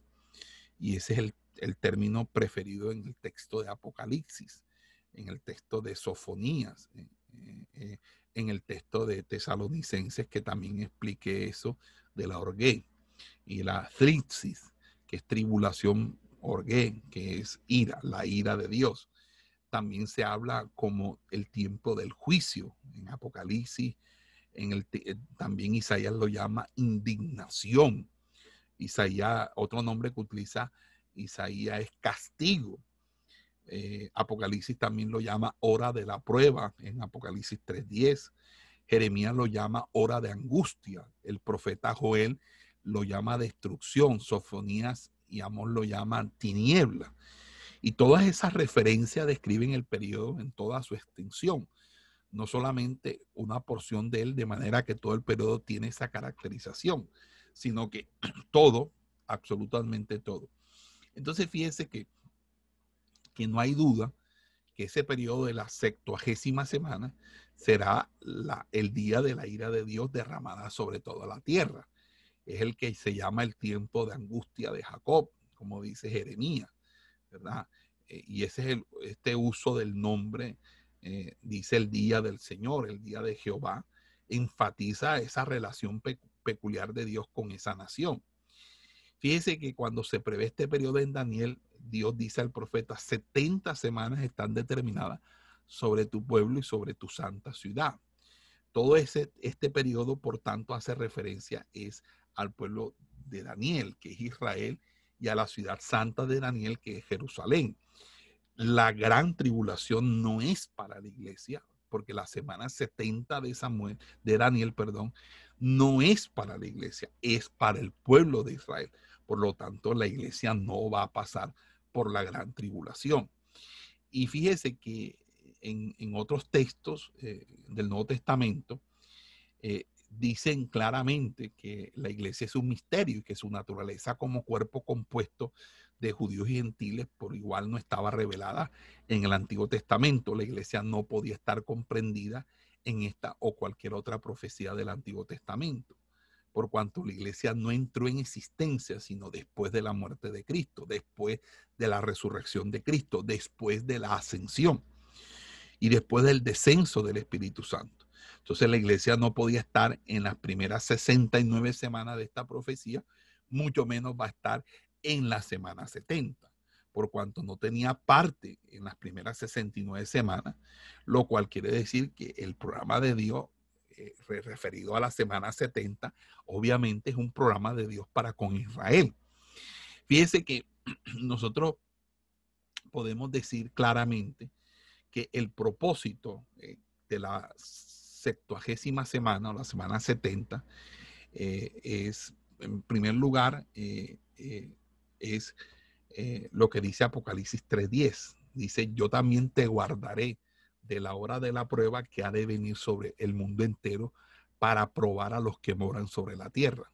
y ese es el, término preferido en el texto de Apocalipsis, en el texto de Sofonías, eh, eh, en el texto de Tesalonicenses, que también explique eso de la orgué, y la tripsis, que es tribulación orgué, que es ira, la ira de Dios también se habla como el tiempo del juicio en Apocalipsis. En el, eh, también Isaías lo llama indignación. Isaías, otro nombre que utiliza Isaías es castigo. Eh, Apocalipsis también lo llama hora de la prueba en Apocalipsis 3.10. Jeremías lo llama hora de angustia. El profeta Joel lo llama destrucción. Sofonías y Amor lo llaman tiniebla. Y todas esas referencias describen el periodo en toda su extensión, no solamente una porción de él, de manera que todo el periodo tiene esa caracterización, sino que todo, absolutamente todo. Entonces fíjense que, que no hay duda que ese periodo de la septuagésima semana será la, el día de la ira de Dios derramada sobre toda la tierra. Es el que se llama el tiempo de angustia de Jacob, como dice Jeremías. ¿verdad? Eh, y ese es el, este uso del nombre, eh, dice el día del Señor, el día de Jehová, enfatiza esa relación peculiar de Dios con esa nación. Fíjese que cuando se prevé este periodo en Daniel, Dios dice al profeta, 70 semanas están determinadas sobre tu pueblo y sobre tu santa ciudad. Todo ese, este periodo, por tanto, hace referencia es al pueblo de Daniel, que es Israel, y a la ciudad santa de Daniel, que es Jerusalén. La gran tribulación no es para la iglesia, porque la semana 70 de Samuel, de Daniel, perdón, no es para la iglesia, es para el pueblo de Israel. Por lo tanto, la iglesia no va a pasar por la gran tribulación. Y fíjese que en, otros textos eh, del Nuevo Testamento eh, dicen claramente que la iglesia es un misterio y que su naturaleza como cuerpo compuesto de judíos y gentiles por igual no estaba revelada en el Antiguo Testamento. La iglesia no podía estar comprendida en esta o cualquier otra profecía del Antiguo Testamento, por cuanto la iglesia no entró en existencia sino después de la muerte de Cristo, después de la resurrección de Cristo, después de la ascensión y después del descenso del Espíritu Santo. Entonces la iglesia no podía estar en las primeras 69 semanas de esta profecía, mucho menos va a estar en la semana 70, por cuanto no tenía parte en las primeras 69 semanas, lo cual quiere decir que el programa de Dios eh, referido a la semana 70, obviamente es un programa de Dios para con Israel. Fíjese que nosotros podemos decir claramente que el propósito eh, de la septuagésima semana o la semana 70 eh, es, en primer lugar, es lo que dice Apocalipsis 3.10. Dice, yo también te guardaré de la hora de la prueba que ha de venir sobre el mundo entero para probar a los que moran sobre la tierra.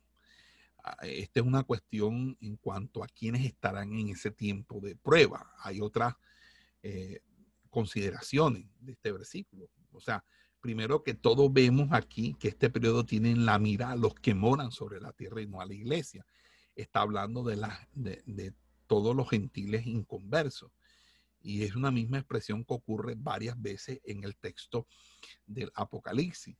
Ah, esta es una cuestión en cuanto a quienes estarán en ese tiempo de prueba. Hay otras eh, consideraciones de este versículo. O sea, primero que todos vemos aquí que este periodo tiene en la mira a los que moran sobre la tierra y no a la iglesia está hablando de, la, de, todos los gentiles inconversos. Y es una misma expresión que ocurre varias veces en el texto del Apocalipsis.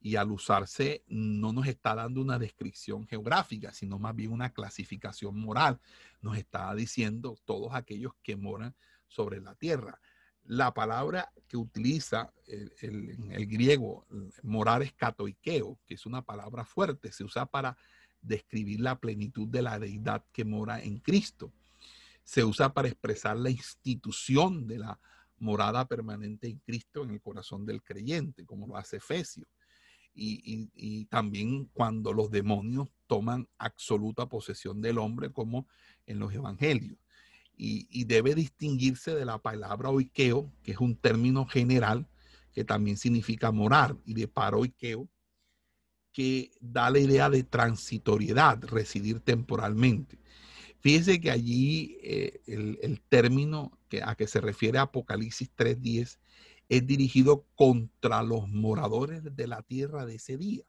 Y al usarse no nos está dando una descripción geográfica, sino más bien una clasificación moral. Nos está diciendo todos aquellos que moran sobre la tierra. La palabra que utiliza el, el, griego morar es katoikeo, que es una palabra fuerte, se usa para describir la plenitud de la deidad que mora en Cristo. Se usa para expresar la institución de la morada permanente en Cristo en el corazón del creyente, como lo hace Efesio. Y, también cuando los demonios toman absoluta posesión del hombre, como en los evangelios. Y, debe distinguirse de la palabra oikeo, que es un término general que también significa morar, y de paroikeo, que da la idea de transitoriedad, residir temporalmente. Fíjese que allí eh, el, término a que se refiere Apocalipsis 3.10 es dirigido contra los moradores de la tierra de ese día,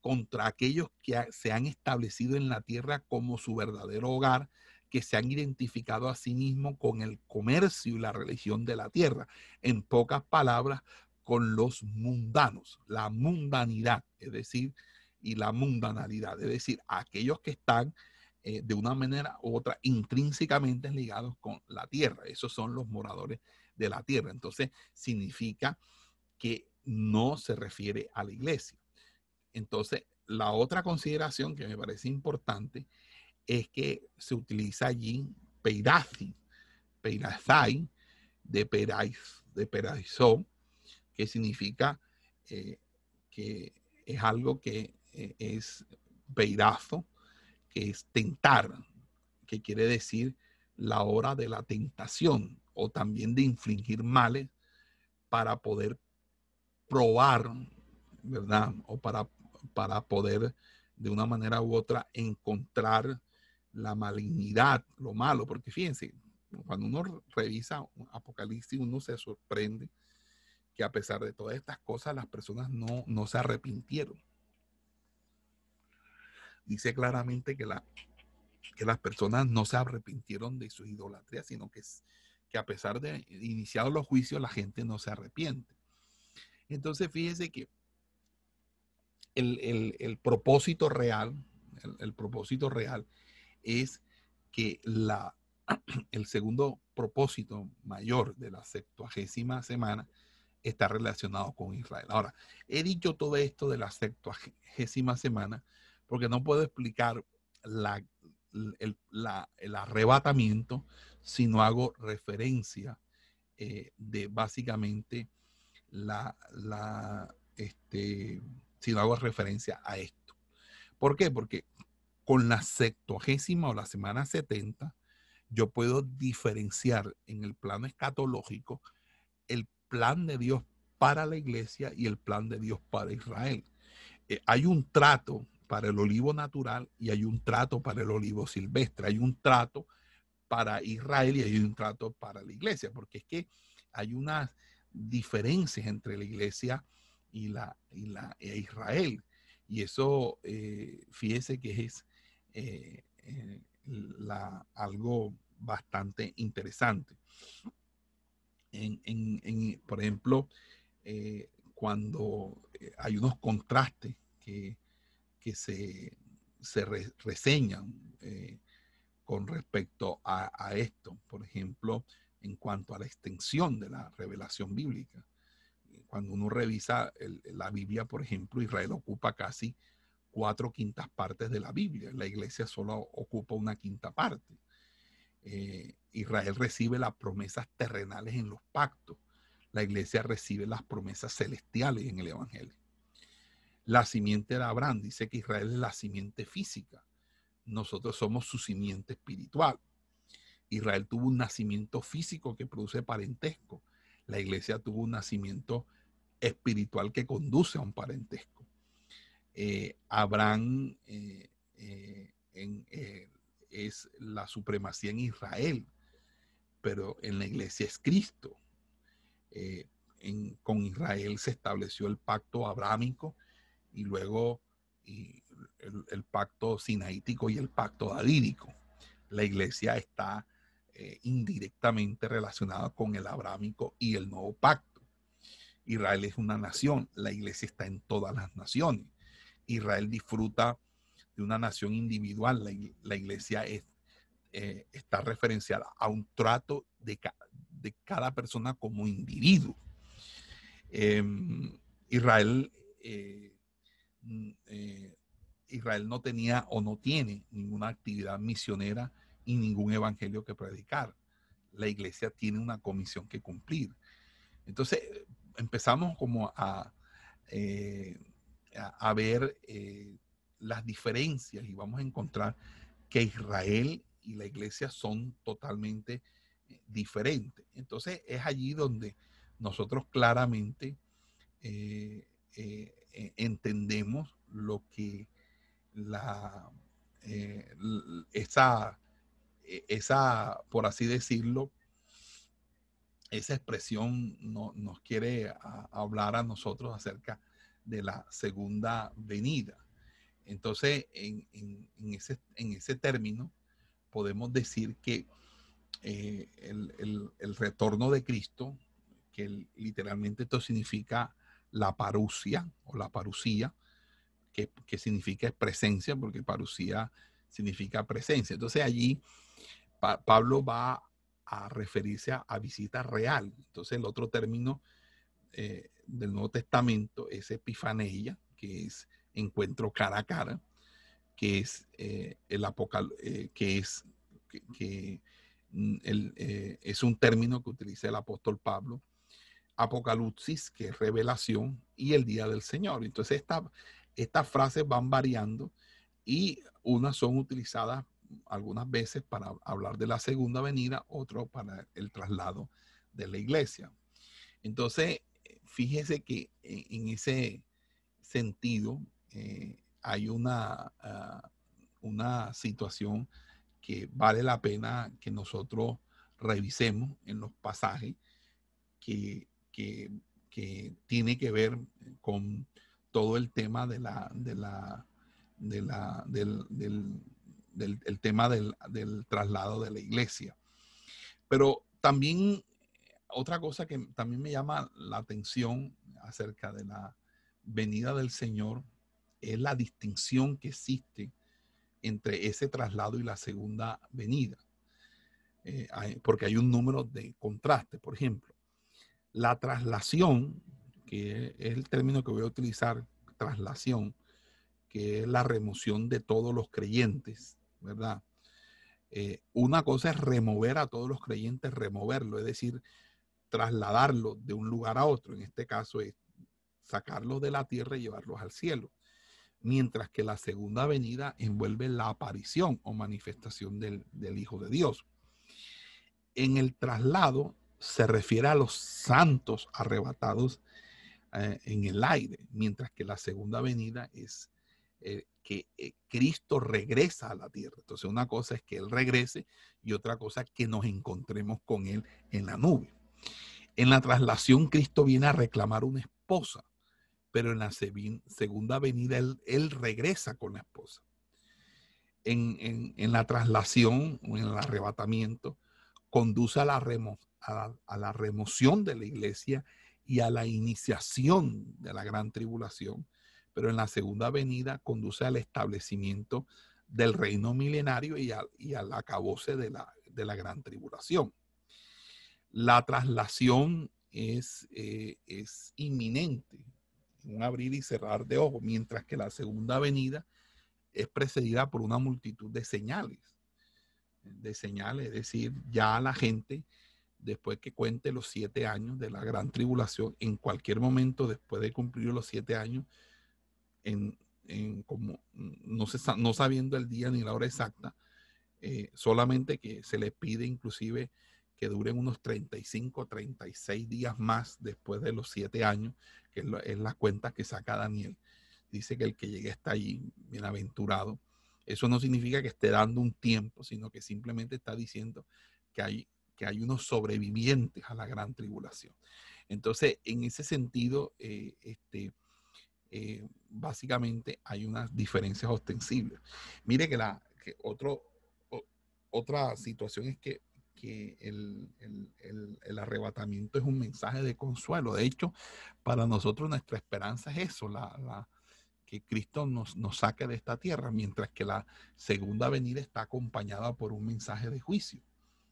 contra aquellos que se han establecido en la tierra como su verdadero hogar, que se han identificado a sí mismos con el comercio y la religión de la tierra. En pocas palabras, con los mundanos, la mundanidad, es decir, y la mundanalidad, es decir, aquellos que están eh, de una manera u otra intrínsecamente ligados con la tierra. Esos son los moradores de la tierra. Entonces, significa que no se refiere a la iglesia. Entonces, la otra consideración que me parece importante es que se utiliza allí peirazi, peirazai, de perais, de peraizó, que significa eh, que es algo que eh, es peirazo, que es tentar, que quiere decir la hora de la tentación o también de infligir males para poder probar, ¿verdad? O para, para poder de una manera u otra encontrar la malignidad, lo malo, porque fíjense, cuando uno revisa Apocalipsis, uno se sorprende que a pesar de todas estas cosas, las personas no, no se arrepintieron. Dice claramente que, la, que las personas no se arrepintieron de su idolatría, sino que, que a pesar de iniciados los juicios, la gente no se arrepiente. Entonces, fíjese que el, propósito real, el, el, propósito real es que la, el segundo propósito mayor de la septuagésima semana está relacionado con Israel. Ahora, he dicho todo esto de la septuagésima semana porque no puedo explicar el, arrebatamiento si no hago referencia eh, de básicamente este, si no hago referencia a esto. ¿Por qué? Porque con la septuagésima o la semana 70, yo puedo diferenciar en el plano escatológico el plan de Dios para la iglesia y el plan de Dios para Israel. Eh, hay un trato para el olivo natural y hay un trato para el olivo silvestre. Hay un trato para Israel y hay un trato para la iglesia, porque es que hay unas diferencias entre la iglesia y la, y la e Israel. Y eso, eh, fíjese que es eh, la, algo bastante interesante. En, por ejemplo, eh, cuando eh, hay unos contrastes que, que se, se reseñan eh, con respecto a, esto, por ejemplo, en cuanto a la extensión de la revelación bíblica. Cuando uno revisa la Biblia, por ejemplo, Israel ocupa casi cuatro quintas partes de la Biblia. La iglesia solo ocupa una quinta parte. Eh, Israel recibe las promesas terrenales en los pactos. La iglesia recibe las promesas celestiales en el Evangelio. La simiente de Abraham dice que Israel es la simiente física. Nosotros somos su simiente espiritual. Israel tuvo un nacimiento físico que produce parentesco. La iglesia tuvo un nacimiento espiritual que conduce a un parentesco. Eh, Abraham eh, en, es la supremacía en Israel, pero en la iglesia es Cristo. Eh, con Israel se estableció el pacto abrámico y luego el, pacto sinaítico y el pacto davídico. La iglesia está eh, indirectamente relacionada con el abrámico y el nuevo pacto. Israel es una nación, la iglesia está en todas las naciones. Israel disfruta una nación individual. La, iglesia es, eh, está referenciada a un trato de, de cada persona como individuo. Em, Israel, eh, eh, Israel no tenía o no tiene ninguna actividad misionera y ningún evangelio que predicar. La iglesia tiene una comisión que cumplir. Entonces empezamos como a, a, ver las diferencias y vamos a encontrar que Israel y la iglesia son totalmente eh, diferentes. Entonces es allí donde nosotros claramente eh, eh, entendemos lo que la, esa, esa, por así decirlo, esa expresión no, nos quiere hablar a nosotros acerca de la segunda venida. Entonces, en, ese, término, podemos decir que eh, el, retorno de Cristo, que literalmente esto significa la parusia o la parucía, que, significa presencia, porque parucía significa presencia. Entonces allí Pablo va a referirse a, visita real. Entonces el otro término eh, del Nuevo Testamento es epifaneia, que es encuentro cara a cara, que es eh, el apocal eh, que es que, mm, eh, es un término que utiliza el apóstol Pablo, apocalipsis, que es revelación, y el día del Señor. Entonces estas frases van variando y unas son utilizadas algunas veces para hablar de la segunda venida, otro para el traslado de la iglesia. Entonces, fíjese que en ese sentido, eh, hay una, ah, una situación que vale la pena que nosotros revisemos en los pasajes que, tiene que ver con todo el tema de la, de la, de la, del, el tema del, del, traslado de la iglesia. Pero también otra cosa que también me llama la atención acerca de la venida del Señor es la distinción que existe entre ese traslado y la segunda venida. Eh, porque hay un número de contraste. Por ejemplo, la traslación, que es el término que voy a utilizar, traslación, que es la remoción de todos los creyentes, ¿verdad? Eh, una cosa es remover a todos los creyentes, removerlo, es decir, trasladarlo de un lugar a otro. En este caso es sacarlos de la tierra y llevarlos al cielo. mientras que la segunda venida envuelve la aparición o manifestación del, Hijo de Dios. En el traslado se refiere a los santos arrebatados eh, en el aire, mientras que la segunda venida es eh, que eh, Cristo regresa a la tierra. Entonces una cosa es que Él regrese y otra cosa es que nos encontremos con Él en la nube. En la traslación Cristo viene a reclamar una esposa pero en la segunda venida él, regresa con la esposa. En, la traslación o en el arrebatamiento, conduce a la, a la remoción de la iglesia y a la iniciación de la gran tribulación, pero en la segunda venida conduce al establecimiento del reino milenario y, al acabose de la, de la gran tribulación. La traslación es, eh, es inminente, un abrir y cerrar de ojos, mientras que la segunda venida es precedida por una multitud de señales, de señales, es decir, ya la gente, después que cuente los siete años de la gran tribulación, en cualquier momento después de cumplir los siete años, en, como no, se, no sabiendo el día ni la hora exacta, eh, solamente que se le pide inclusive que duren unos 35, 36 días más después de los siete años, que es la, cuenta que saca Daniel. Dice que el que llegue está allí, bienaventurado. Eso no significa que esté dando un tiempo, sino que simplemente está diciendo que hay, que hay unos sobrevivientes a la gran tribulación. Entonces, en ese sentido, eh, este, eh, básicamente hay unas diferencias ostensibles. Mire que, la, que otra situación es que que el, arrebatamiento es un mensaje de consuelo. De hecho, para nosotros nuestra esperanza es eso, la, que Cristo nos, nos saque de esta tierra, mientras que la segunda venida está acompañada por un mensaje de juicio.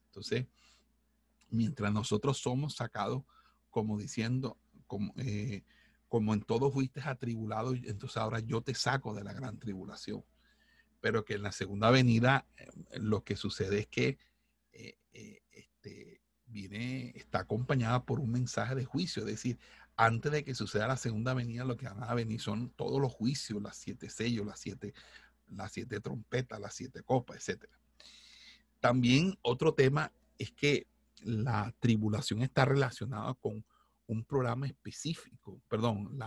Entonces, mientras nosotros somos sacados, como diciendo, como, eh, como en todo fuiste atribulado, entonces ahora yo te saco de la gran tribulación. Pero que en la segunda venida eh, lo que sucede es que eh, este, viene, está acompañada por un mensaje de juicio, es decir, antes de que suceda la segunda venida, lo que van a venir son todos los juicios, las siete sellos, las siete, las siete trompetas, las siete copas, etc. También otro tema es que la tribulación está relacionada con un programa específico, perdón,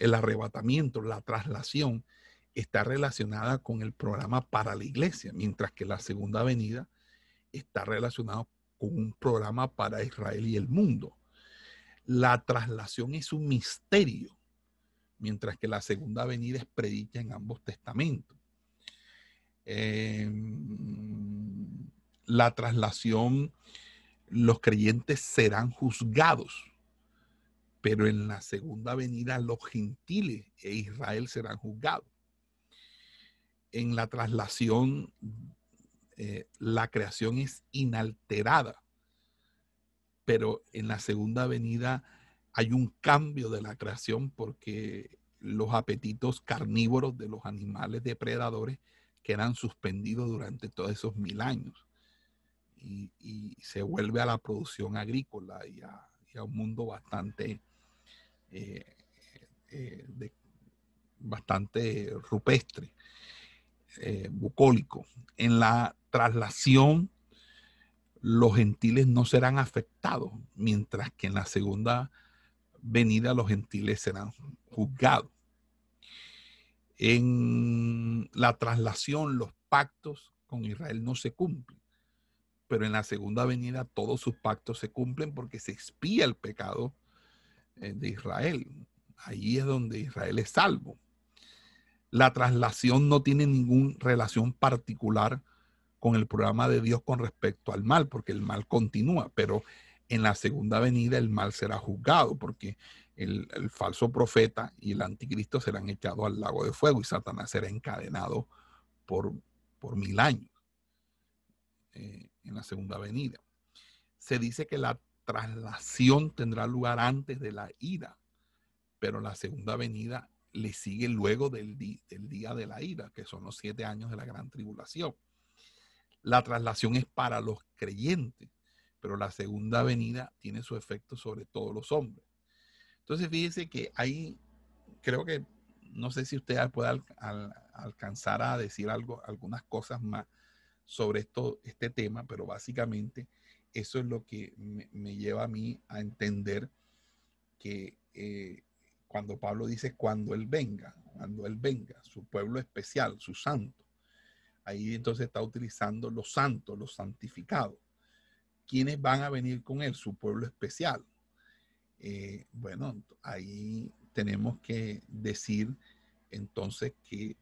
el arrebatamiento, la traslación está relacionada con el programa para la iglesia, mientras que la segunda venida está relacionada con un programa para Israel y el mundo. La traslación es un misterio, mientras que la segunda venida es predicha en ambos testamentos. Em, la traslación, los creyentes serán juzgados, pero en la segunda venida los gentiles e Israel serán juzgados en la traslación eh, la creación es inalterada, pero en la segunda venida hay un cambio de la creación porque los apetitos carnívoros de los animales depredadores quedan suspendidos durante todos esos mil años y, se vuelve a la producción agrícola y a, un mundo bastante eh, eh, bastante rupestre. Eh, bucólico. En la traslación, los gentiles no serán afectados, mientras que en la segunda venida los gentiles serán juzgados. En la traslación, los pactos con Israel no se cumplen, pero en la segunda venida todos sus pactos se cumplen porque se expía el pecado eh, de Israel. Ahí es donde Israel es salvo la traslación no tiene ninguna relación particular con el programa de Dios con respecto al mal, porque el mal continúa, pero en la segunda venida el mal será juzgado, porque el, falso profeta y el anticristo serán echados al lago de fuego y Satanás será encadenado por, por mil años eh, en la segunda venida. Se dice que la traslación tendrá lugar antes de la ira, pero la segunda venida le sigue luego del, día de la ira, que son los siete años de la gran tribulación. La traslación es para los creyentes, pero la segunda venida tiene su efecto sobre todos los hombres. Entonces, fíjese que hay creo que no sé si usted puede alcanzar a decir algo, algunas cosas más sobre esto, este tema, pero básicamente eso es lo que me, lleva a mí a entender que eh, cuando Pablo dice cuando Él venga, cuando Él venga, su pueblo especial, su santo, ahí entonces está utilizando los santos, los santificados. ¿Quiénes van a venir con Él? Su pueblo especial. Eh, bueno, ahí tenemos que decir entonces que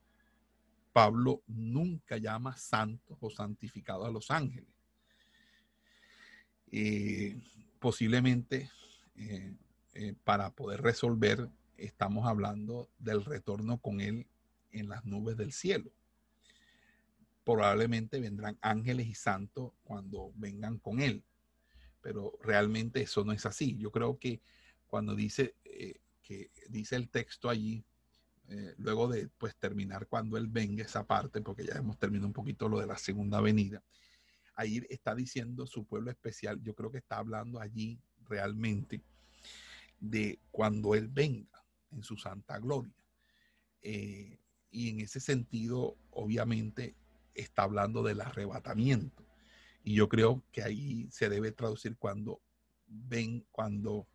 Pablo nunca llama santos o santificados a los ángeles. Eh, posiblemente eh, para poder resolver, estamos hablando del retorno con Él en las nubes del cielo. Probablemente vendrán ángeles y santos cuando vengan con Él, pero realmente eso no es así. Yo creo que cuando dice que dice el texto allí, eh, luego de pues, terminar cuando Él venga esa parte, porque ya hemos terminado un poquito lo de la segunda venida, ahí está diciendo su pueblo especial, yo creo que está hablando allí realmente de cuando Él venga en su santa gloria. Eh, y en ese sentido, obviamente, está hablando del arrebatamiento. Y yo creo que ahí se debe traducir cuando ven, cuando,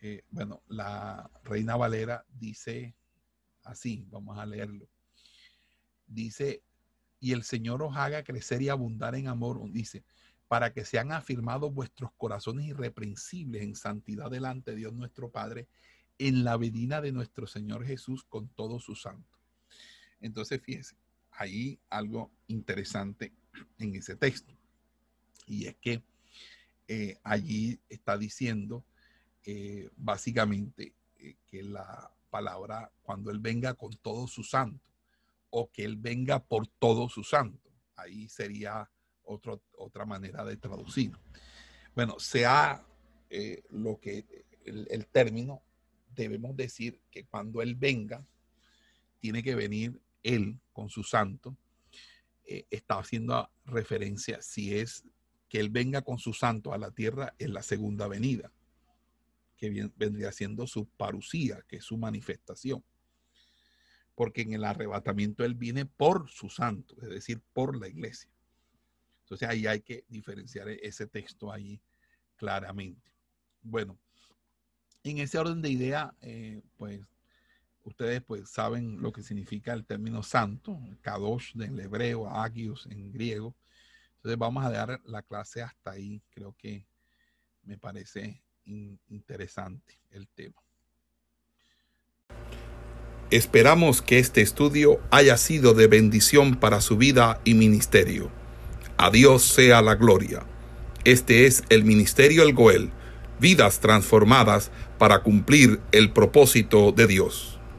eh, bueno, la Reina Valera dice así, vamos a leerlo. Dice, y el Señor os haga crecer y abundar en amor, dice, para que sean afirmados vuestros corazones irreprensibles en santidad delante de Dios nuestro Padre, en la venida de nuestro Señor Jesús con todos sus santos. Entonces, fíjese, ahí algo interesante en ese texto. Y es que eh, allí está diciendo eh, básicamente eh, que la palabra cuando Él venga con todo su santo o que Él venga por todo su santo. Ahí sería otra manera de traducir. Bueno, sea lo que el, término, debemos decir que cuando Él venga, tiene que venir Él con su santo. Eh, está haciendo referencia si es que Él venga con su santo a la tierra en la segunda venida que vendría siendo su parucía, que es su manifestación. Porque en el arrebatamiento Él viene por su santo, es decir, por la iglesia. Entonces ahí hay que diferenciar ese texto ahí claramente. Bueno, en ese orden de idea, eh, pues ustedes pues saben lo que significa el término santo, kadosh en hebreo, agios en griego. Entonces vamos a dar la clase hasta ahí. Creo que me parece interesante el tema. Esperamos que este estudio haya sido de bendición para su vida y ministerio. A Dios sea la gloria. Este es el Ministerio El Goel, vidas transformadas para cumplir el propósito de Dios.